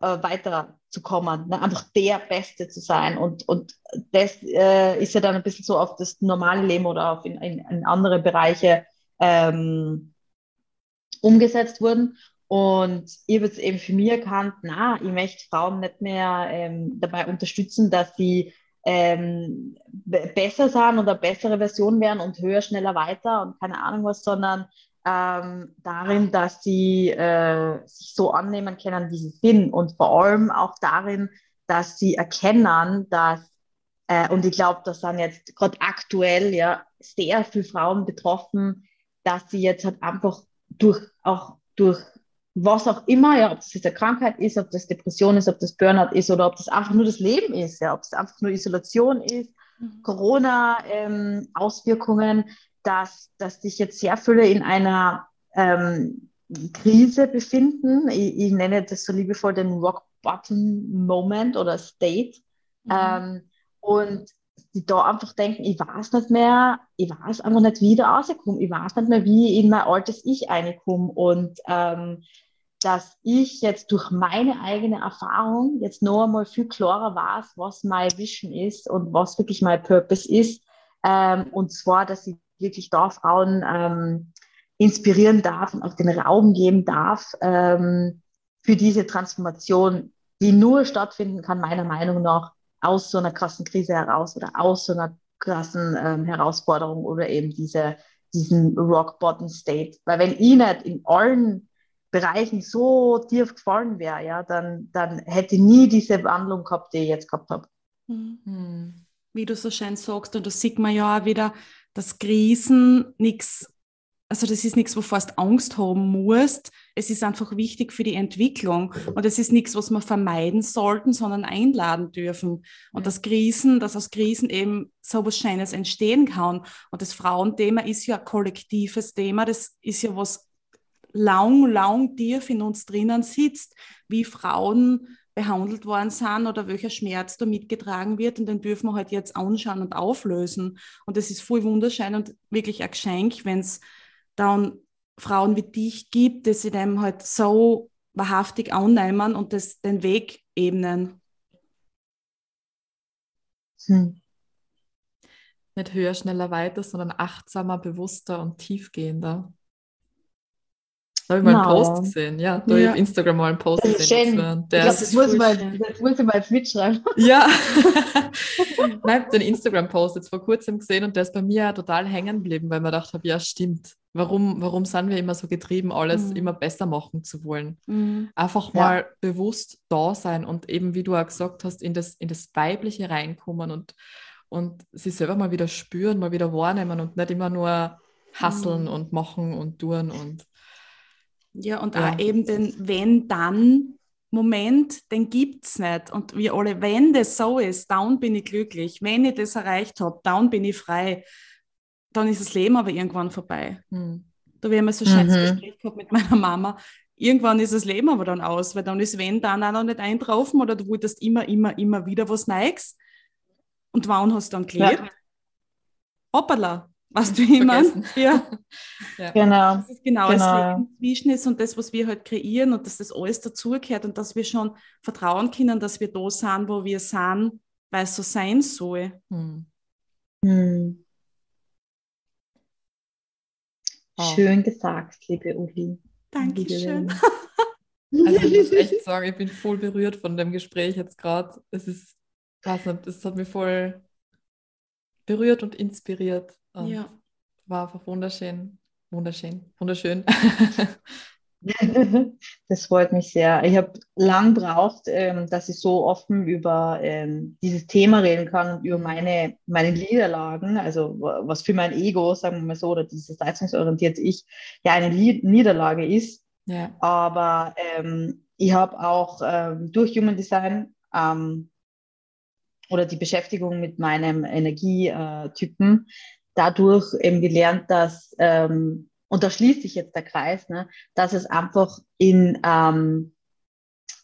äh, weiter zu kommen, ne? einfach der Beste zu sein. Und, und das äh, ist ja dann ein bisschen so auf das normale Leben oder auf in, in, in andere Bereiche ähm, umgesetzt worden. Und ich habe jetzt eben für mich erkannt, na, ich möchte Frauen nicht mehr ähm, dabei unterstützen, dass sie ähm, besser sind oder bessere Version werden und höher, schneller, weiter und keine Ahnung was, sondern ähm, darin, dass sie äh, sich so annehmen können, wie sie sind und vor allem auch darin, dass sie erkennen, dass, äh, und ich glaube, das sind jetzt gerade aktuell ja sehr viele Frauen betroffen, dass sie jetzt halt einfach durch auch durch was auch immer, ja, ob das jetzt eine Krankheit ist, ob das Depression ist, ob das Burnout ist oder ob das einfach nur das Leben ist, ja, ob das einfach nur Isolation ist mhm. Corona-Auswirkungen, ähm, dass, dass sich jetzt sehr viele in einer ähm, Krise befinden. Ich, ich, nenne das so liebevoll den Rock Bottom Moment oder State. Mhm. Ähm, und die da einfach denken, ich weiß nicht mehr, ich weiß einfach nicht, wie ich da rauskomme, ich weiß nicht mehr, wie ich in mein altes Ich reinkomme und ähm, dass ich jetzt durch meine eigene Erfahrung jetzt noch einmal viel klarer weiß, was mein Vision ist und was wirklich mein Purpose ist. Ähm, und zwar, dass ich wirklich da Frauen ähm, inspirieren darf und auch den Raum geben darf ähm, für diese Transformation, die nur stattfinden kann, meiner Meinung nach, aus so einer krassen Krise heraus oder aus so einer krassen ähm, Herausforderung oder eben diese, diesen Rock Bottom State. Weil wenn ich nicht in allen Bereichen so tief gefallen wäre, ja, dann, dann hätte ich nie diese Wandlung gehabt, die ich jetzt gehabt habe. Mhm. Wie du so schön sagst, und das sieht man ja auch wieder, dass Krisen nichts also das ist nichts, wovor du Angst haben musst. Es ist einfach wichtig für die Entwicklung. Und es ist nichts, was wir vermeiden sollten, sondern einladen dürfen. Und das Krisen, dass aus Krisen eben so was Schönes entstehen kann. Und das Frauenthema ist ja ein kollektives Thema. Das ist ja was lang, lang tief in uns drinnen sitzt, wie Frauen behandelt worden sind oder welcher Schmerz da mitgetragen wird. Und den dürfen wir halt jetzt anschauen und auflösen. Und das ist voll wunderschön und wirklich ein Geschenk, wenn es dann Frauen wie dich gibt, die sie dem halt so wahrhaftig annehmen und das, den Weg ebnen. Hm. Nicht höher, schneller, weiter, sondern achtsamer, bewusster und tiefgehender. Da habe ich mal einen genau. Post gesehen. Ja, da ja. habe ich auf Instagram mal einen Post das gesehen. Der ich glaube, das, muss mal, das muss ich mal jetzt mitschreiben. Ja. Nein, den Instagram-Post jetzt vor kurzem gesehen und der ist bei mir total hängen geblieben, weil man gedacht habe, ja, stimmt. Warum, warum sind wir immer so getrieben, alles mhm. immer besser machen zu wollen? Mhm. Einfach mal ja. bewusst da sein und eben, wie du auch gesagt hast, in das, in das Weibliche reinkommen und, und sich selber mal wieder spüren, mal wieder wahrnehmen und nicht immer nur hasseln mhm. und machen und tun und ja, und ja. auch eben den Wenn-Dann-Moment, den gibt es nicht. Und wir alle, wenn das so ist, dann bin ich glücklich. Wenn ich das erreicht habe, dann bin ich frei. Dann ist das Leben aber irgendwann vorbei. Mhm. Da haben wir so ein schönes mhm. Gespräch gehabt mit meiner Mama. Irgendwann ist das Leben aber dann aus, weil dann ist wenn dann auch noch nicht eintraufen oder du wolltest immer, immer, immer wieder was Neues. Und wann hast du dann gelebt? Ja. Hoppala, was du jemand? Ja. ja. Genau. Das ist genau, genau. das Leben zwischen ist und das, was wir halt kreieren und dass das alles dazugehört und dass wir schon vertrauen können, dass wir da sind, wo wir sind, weil es so sein soll. Hm. Hm. Oh. Schön gesagt, liebe Uli. Dankeschön. Also ich muss echt sagen, ich bin voll berührt von dem Gespräch jetzt gerade. Es ist, weiß nicht, es hat mich voll berührt und inspiriert. Und ja. War einfach wunderschön. Wunderschön. Wunderschön. Das freut mich sehr. Ich habe lang braucht, ähm, dass ich so offen über ähm, dieses Thema reden kann und über meine, meine Niederlagen, also was für mein Ego, sagen wir mal so, oder dieses leistungsorientierte Ich, ja eine Lied Niederlage ist. Ja. Aber ähm, ich habe auch ähm, durch Human Design ähm, oder die Beschäftigung mit meinem Energietypen dadurch eben gelernt, dass, ähm, und da schließt sich jetzt der Kreis, ne, dass es einfach in, ähm,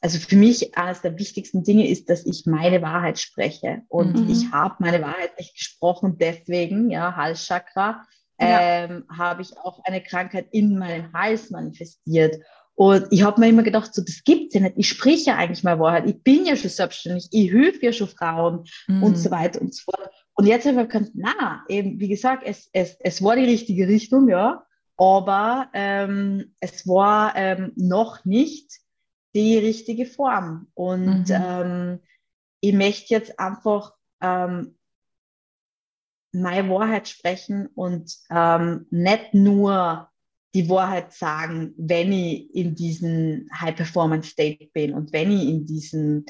also für mich eines der wichtigsten Dinge ist, dass ich meine Wahrheit spreche. Und mhm. ich habe meine Wahrheit nicht gesprochen, deswegen, ja, Halschakra, ja. ähm, habe ich auch eine Krankheit in meinem Hals manifestiert. Und ich habe mir immer gedacht, so, das gibt's ja nicht. Ich spreche ja eigentlich meine Wahrheit. Ich bin ja schon selbstständig. Ich helfe ja schon Frauen mhm. und so weiter und so fort. Und jetzt habe ich gesagt, na, eben, wie gesagt, es, es, es war die richtige Richtung, ja, aber ähm, es war ähm, noch nicht die richtige Form. Und mhm. ähm, ich möchte jetzt einfach ähm, meine Wahrheit sprechen und ähm, nicht nur die Wahrheit sagen, wenn ich in diesem High-Performance-State bin und wenn ich in diesem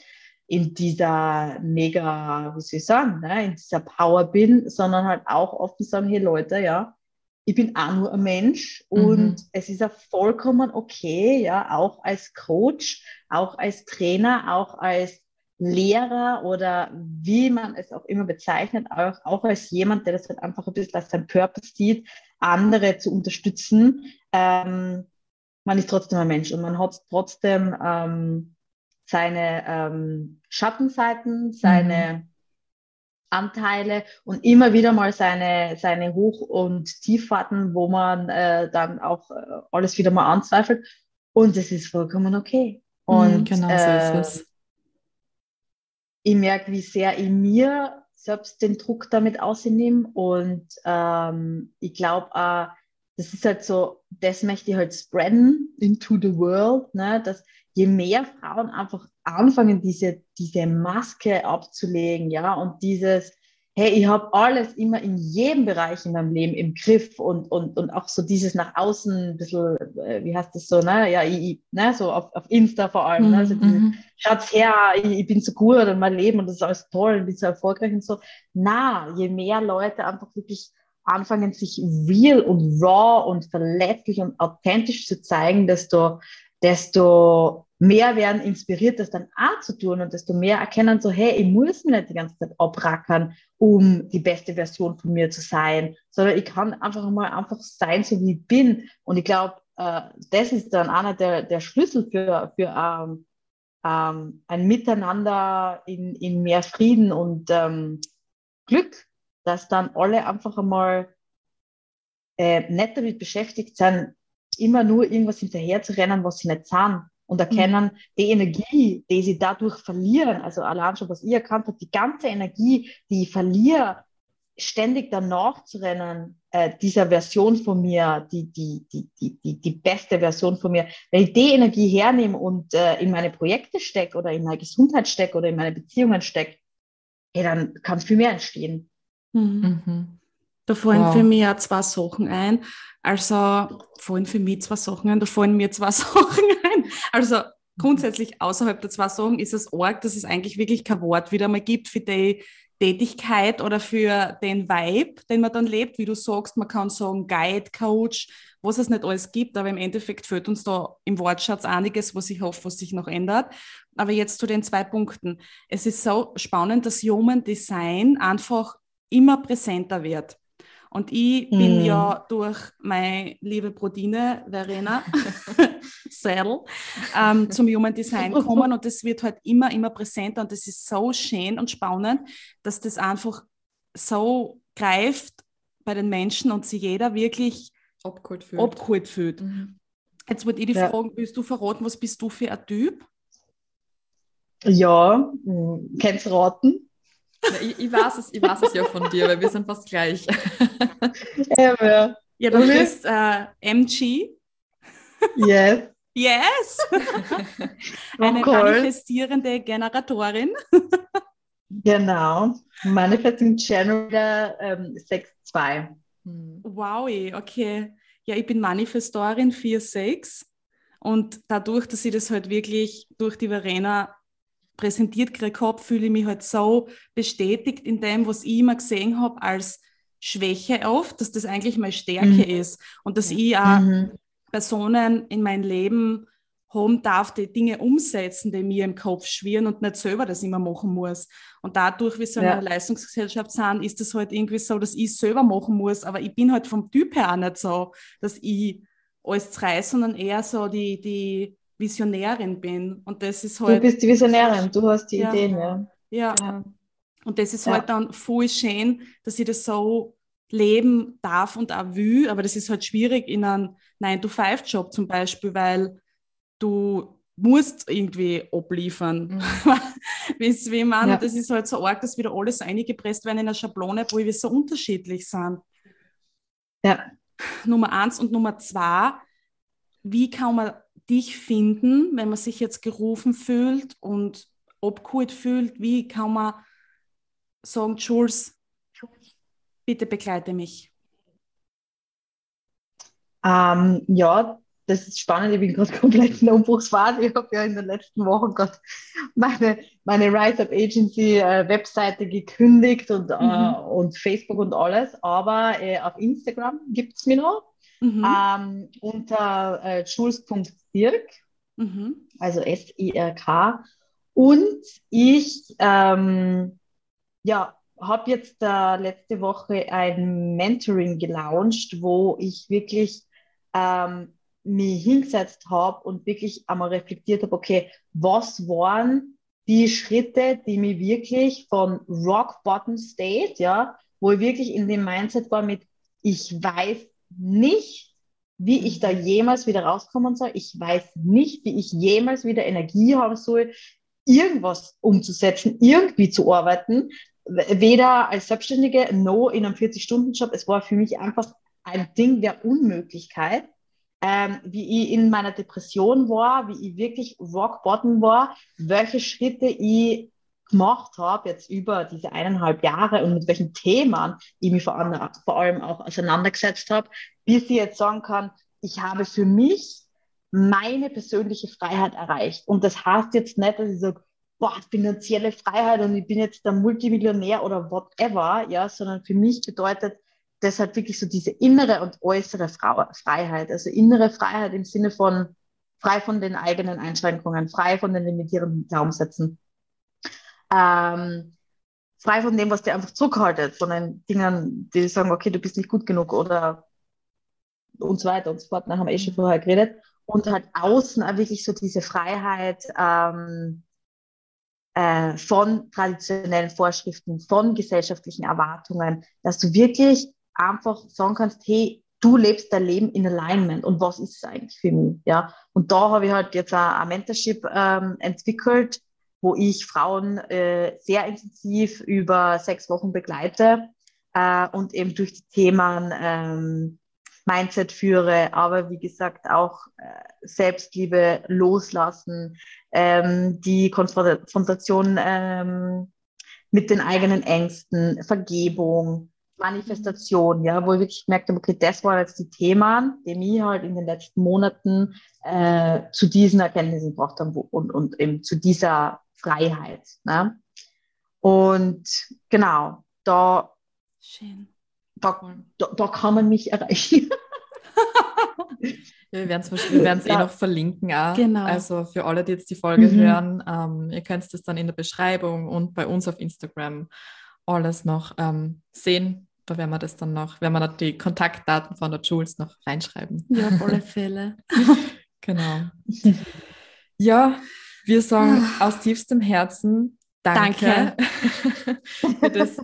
in dieser mega, wie soll ich sagen, ne, in dieser Power bin, sondern halt auch offen sagen, hey Leute, ja, ich bin auch nur ein Mensch und mhm. es ist ja vollkommen okay, ja, auch als Coach, auch als Trainer, auch als Lehrer oder wie man es auch immer bezeichnet, auch, auch als jemand, der das halt einfach ein bisschen als sein Purpose sieht, andere zu unterstützen. Ähm, man ist trotzdem ein Mensch und man hat trotzdem ähm, seine ähm, Schattenseiten, seine mhm. Anteile und immer wieder mal seine, seine Hoch- und Tieffahrten, wo man äh, dann auch äh, alles wieder mal anzweifelt. Und es ist vollkommen okay. Mhm, und genau so äh, ist es. Ich merke, wie sehr ich mir selbst den Druck damit ausnehme. Und ähm, ich glaube, äh, das ist halt so, das möchte ich halt spreaden into the world, ne? dass je mehr Frauen einfach anfangen, diese, diese Maske abzulegen, ja, und dieses, hey, ich habe alles immer in jedem Bereich in meinem Leben im Griff und, und, und auch so dieses nach außen ein bisschen, äh, wie heißt das so, ne, ja, ich, ne, so auf, auf Insta vor allem, ne, also dieses, mhm. schaut's her, ich, ich, bin so gut und mein Leben und das ist alles toll und bin so erfolgreich und so. Na, je mehr Leute einfach wirklich anfangen, sich real und raw und verletzlich und authentisch zu zeigen, desto, desto mehr werden inspiriert, das dann auch zu tun und desto mehr erkennen so, hey, ich muss mir nicht die ganze Zeit abrackern, um die beste Version von mir zu sein, sondern ich kann einfach mal einfach sein, so wie ich bin. Und ich glaube, äh, das ist dann einer der, der Schlüssel für, für ähm, ähm, ein Miteinander in, in mehr Frieden und ähm, Glück, dass dann alle einfach einmal äh, nicht damit beschäftigt sind, immer nur irgendwas hinterher zu rennen, was sie nicht sind und erkennen, mhm. die Energie, die sie dadurch verlieren, also allein schon, was ich erkannt habe, die ganze Energie, die ich verliere, ständig danach zu rennen, äh, dieser Version von mir, die, die, die, die, die, die beste Version von mir, wenn ich die Energie hernehme und äh, in meine Projekte stecke oder in meine Gesundheit stecke oder in meine Beziehungen stecke, hey, dann kann viel mehr entstehen. Mhm. Mhm. Da fallen wow. für mich ja zwei Sachen ein. Also fallen für mich zwei Sachen ein, da fallen mir zwei Sachen ein. Also grundsätzlich außerhalb der zwei Sachen ist es arg, dass es eigentlich wirklich kein Wort wieder mal gibt für die Tätigkeit oder für den Vibe, den man dann lebt. Wie du sagst, man kann sagen Guide, Coach, was es nicht alles gibt, aber im Endeffekt fehlt uns da im Wortschatz einiges, was ich hoffe, was sich noch ändert. Aber jetzt zu den zwei Punkten. Es ist so spannend, dass Human Design einfach immer präsenter wird. Und ich mm. bin ja durch meine liebe Brodine, Verena Seidel, ähm, zum Human Design gekommen und das wird halt immer, immer präsenter und das ist so schön und spannend, dass das einfach so greift bei den Menschen und sich jeder wirklich abgeholt fühlt. Abgeholt fühlt. Mhm. Jetzt würde ich die ja. fragen, willst du verraten, was bist du für ein Typ? Ja, hm, kannst raten. Ich, ich, weiß es, ich weiß es ja von dir, weil wir sind fast gleich. ja, ja. ja du bist äh, MG. Yes. Yes! Eine manifestierende Generatorin. genau. Manifesting Generator ähm, 6.2. Hm. Wow, okay. Ja, ich bin Manifestorin 4.6 und dadurch, dass ich das halt wirklich durch die Verena präsentiert gekriegt habe, fühle ich mich halt so bestätigt in dem, was ich immer gesehen habe als Schwäche oft, dass das eigentlich meine Stärke mhm. ist und dass ich auch mhm. Personen in mein Leben haben darf, die Dinge umsetzen, die mir im Kopf schwirren und nicht selber das immer machen muss. Und dadurch, wie so eine ja. Leistungsgesellschaft sind, ist es halt irgendwie so, dass ich selber machen muss, aber ich bin halt vom Typ her auch nicht so, dass ich alles zerreiße, sondern eher so die, die Visionärin bin. Und das ist halt. Du bist die Visionärin, du hast die ja. Ideen, ja. ja. Ja. Und das ist halt dann voll schön, dass ich das so leben darf und auch will. Aber das ist halt schwierig in einem 9-to-5-Job zum Beispiel, weil du musst irgendwie abliefern. Mhm. wie man, ja. das ist halt so arg, dass wieder alles eingepresst werden in einer Schablone, wo wir so unterschiedlich sind. Ja. Nummer eins und Nummer zwei, wie kann man dich finden, wenn man sich jetzt gerufen fühlt und abgeholt fühlt? Wie kann man sagen, Jules, bitte begleite mich? Ähm, ja, das ist spannend. Ich bin gerade komplett in der Umbruchsphase. Ich habe ja in den letzten Wochen gerade meine, meine Rise Up Agency äh, Webseite gekündigt und, äh, mhm. äh, und Facebook und alles. Aber äh, auf Instagram gibt es mich noch mhm. ähm, unter äh, jules.sirk, mhm. also S-I-R-K. Und ich ähm, ja, habe jetzt äh, letzte Woche ein Mentoring gelauncht, wo ich wirklich ähm, mich hingesetzt habe und wirklich einmal reflektiert habe, okay, was waren die Schritte, die mich wirklich von Rock Bottom State, ja, wo ich wirklich in dem Mindset war mit, ich weiß nicht, wie ich da jemals wieder rauskommen soll. Ich weiß nicht, wie ich jemals wieder Energie haben soll, irgendwas umzusetzen, irgendwie zu arbeiten. Weder als Selbstständige, no in einem 40-Stunden-Job. Es war für mich einfach ein Ding der Unmöglichkeit. Ähm, wie ich in meiner Depression war, wie ich wirklich rock bottom war, welche Schritte ich gemacht habe, jetzt über diese eineinhalb Jahre und mit welchen Themen ich mich vor, vor allem auch auseinandergesetzt habe, bis ich jetzt sagen kann, ich habe für mich meine persönliche Freiheit erreicht. Und das heißt jetzt nicht, dass ich sage, boah, finanzielle Freiheit und ich bin jetzt der Multimillionär oder whatever, ja, sondern für mich bedeutet das halt wirklich so diese innere und äußere Freiheit. Also innere Freiheit im Sinne von frei von den eigenen Einschränkungen, frei von den limitierenden Glaubenssätzen, ähm, frei von dem, was dir einfach zurückhaltet, von den Dingen, die sagen, okay, du bist nicht gut genug oder und so weiter und so fort. Da haben wir eh schon vorher geredet. Und halt außen auch wirklich so diese Freiheit ähm, äh, von traditionellen Vorschriften, von gesellschaftlichen Erwartungen, dass du wirklich einfach sagen kannst, hey, du lebst dein Leben in Alignment und was ist es eigentlich für mich? Ja, und da habe ich halt jetzt ein Mentorship ähm, entwickelt, wo ich Frauen äh, sehr intensiv über sechs Wochen begleite äh, und eben durch die Themen ähm, Mindset führe, aber wie gesagt auch äh, Selbstliebe loslassen, ähm, die Konfrontation ähm, mit den eigenen Ängsten, Vergebung, Manifestation, ja, wo ich wirklich gemerkt habe, okay, das waren jetzt die Themen, die mich halt in den letzten Monaten äh, zu diesen Erkenntnissen gebracht haben und, und eben zu dieser Freiheit. Ne? Und genau, da, Schön. Da, da, da kann man mich erreichen. wir werden es eh noch verlinken. Auch. Genau. Also für alle, die jetzt die Folge mhm. hören, ähm, ihr könnt es dann in der Beschreibung und bei uns auf Instagram alles noch ähm, sehen. Da werden wir das dann noch, werden wir noch die Kontaktdaten von der Jules noch reinschreiben. Ja, auf alle Fälle. genau. Ja, wir sagen aus tiefstem Herzen Danke, danke. für das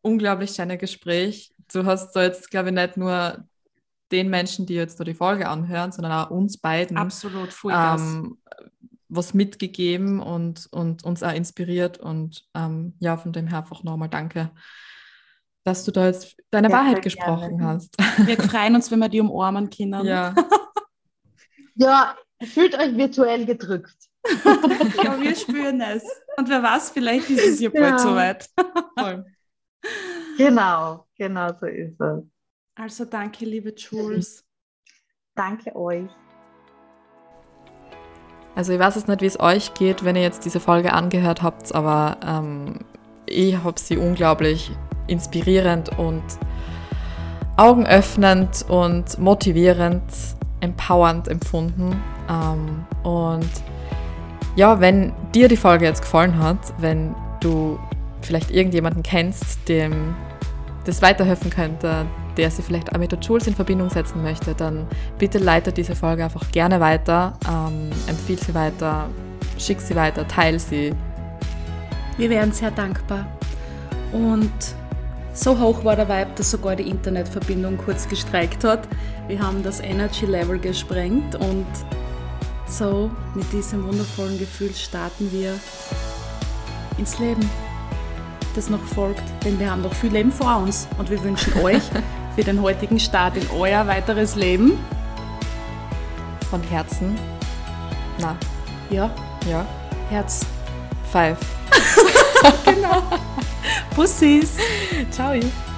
unglaublich schöne Gespräch. Du hast da jetzt, glaube ich, nicht nur den Menschen, die jetzt da die Folge anhören, sondern auch uns beiden. Absolut, ähm, was mitgegeben und, und uns auch inspiriert. Und ähm, ja, von dem her einfach nochmal danke, dass du da jetzt deine ja, Wahrheit gesprochen gerne. hast. Wir freuen uns, wenn wir die umarmen können. Ja. ja, fühlt euch virtuell gedrückt. ja, wir spüren es. Und wer weiß, vielleicht ist es ja bald soweit. genau, genau so ist es. Also danke, liebe Jules. Danke euch. Also ich weiß es nicht, wie es euch geht, wenn ihr jetzt diese Folge angehört habt, aber ähm, ich habe sie unglaublich inspirierend und augenöffnend und motivierend, empowernd empfunden. Ähm, und ja, wenn dir die Folge jetzt gefallen hat, wenn du vielleicht irgendjemanden kennst, dem das weiterhelfen könnte, der sie vielleicht auch mit der Jules in Verbindung setzen möchte, dann bitte leite diese Folge einfach gerne weiter, ähm, empfehle sie weiter, schick sie weiter, teile sie. Wir wären sehr dankbar. Und so hoch war der Vibe, dass sogar die Internetverbindung kurz gestreikt hat. Wir haben das Energy Level gesprengt und so mit diesem wundervollen Gefühl starten wir ins Leben, das noch folgt. Denn wir haben noch viel Leben vor uns und wir wünschen euch für den heutigen Start in euer weiteres Leben. Von Herzen. Na. Ja. Ja. Herz. Five. genau. Pussis. Tchau.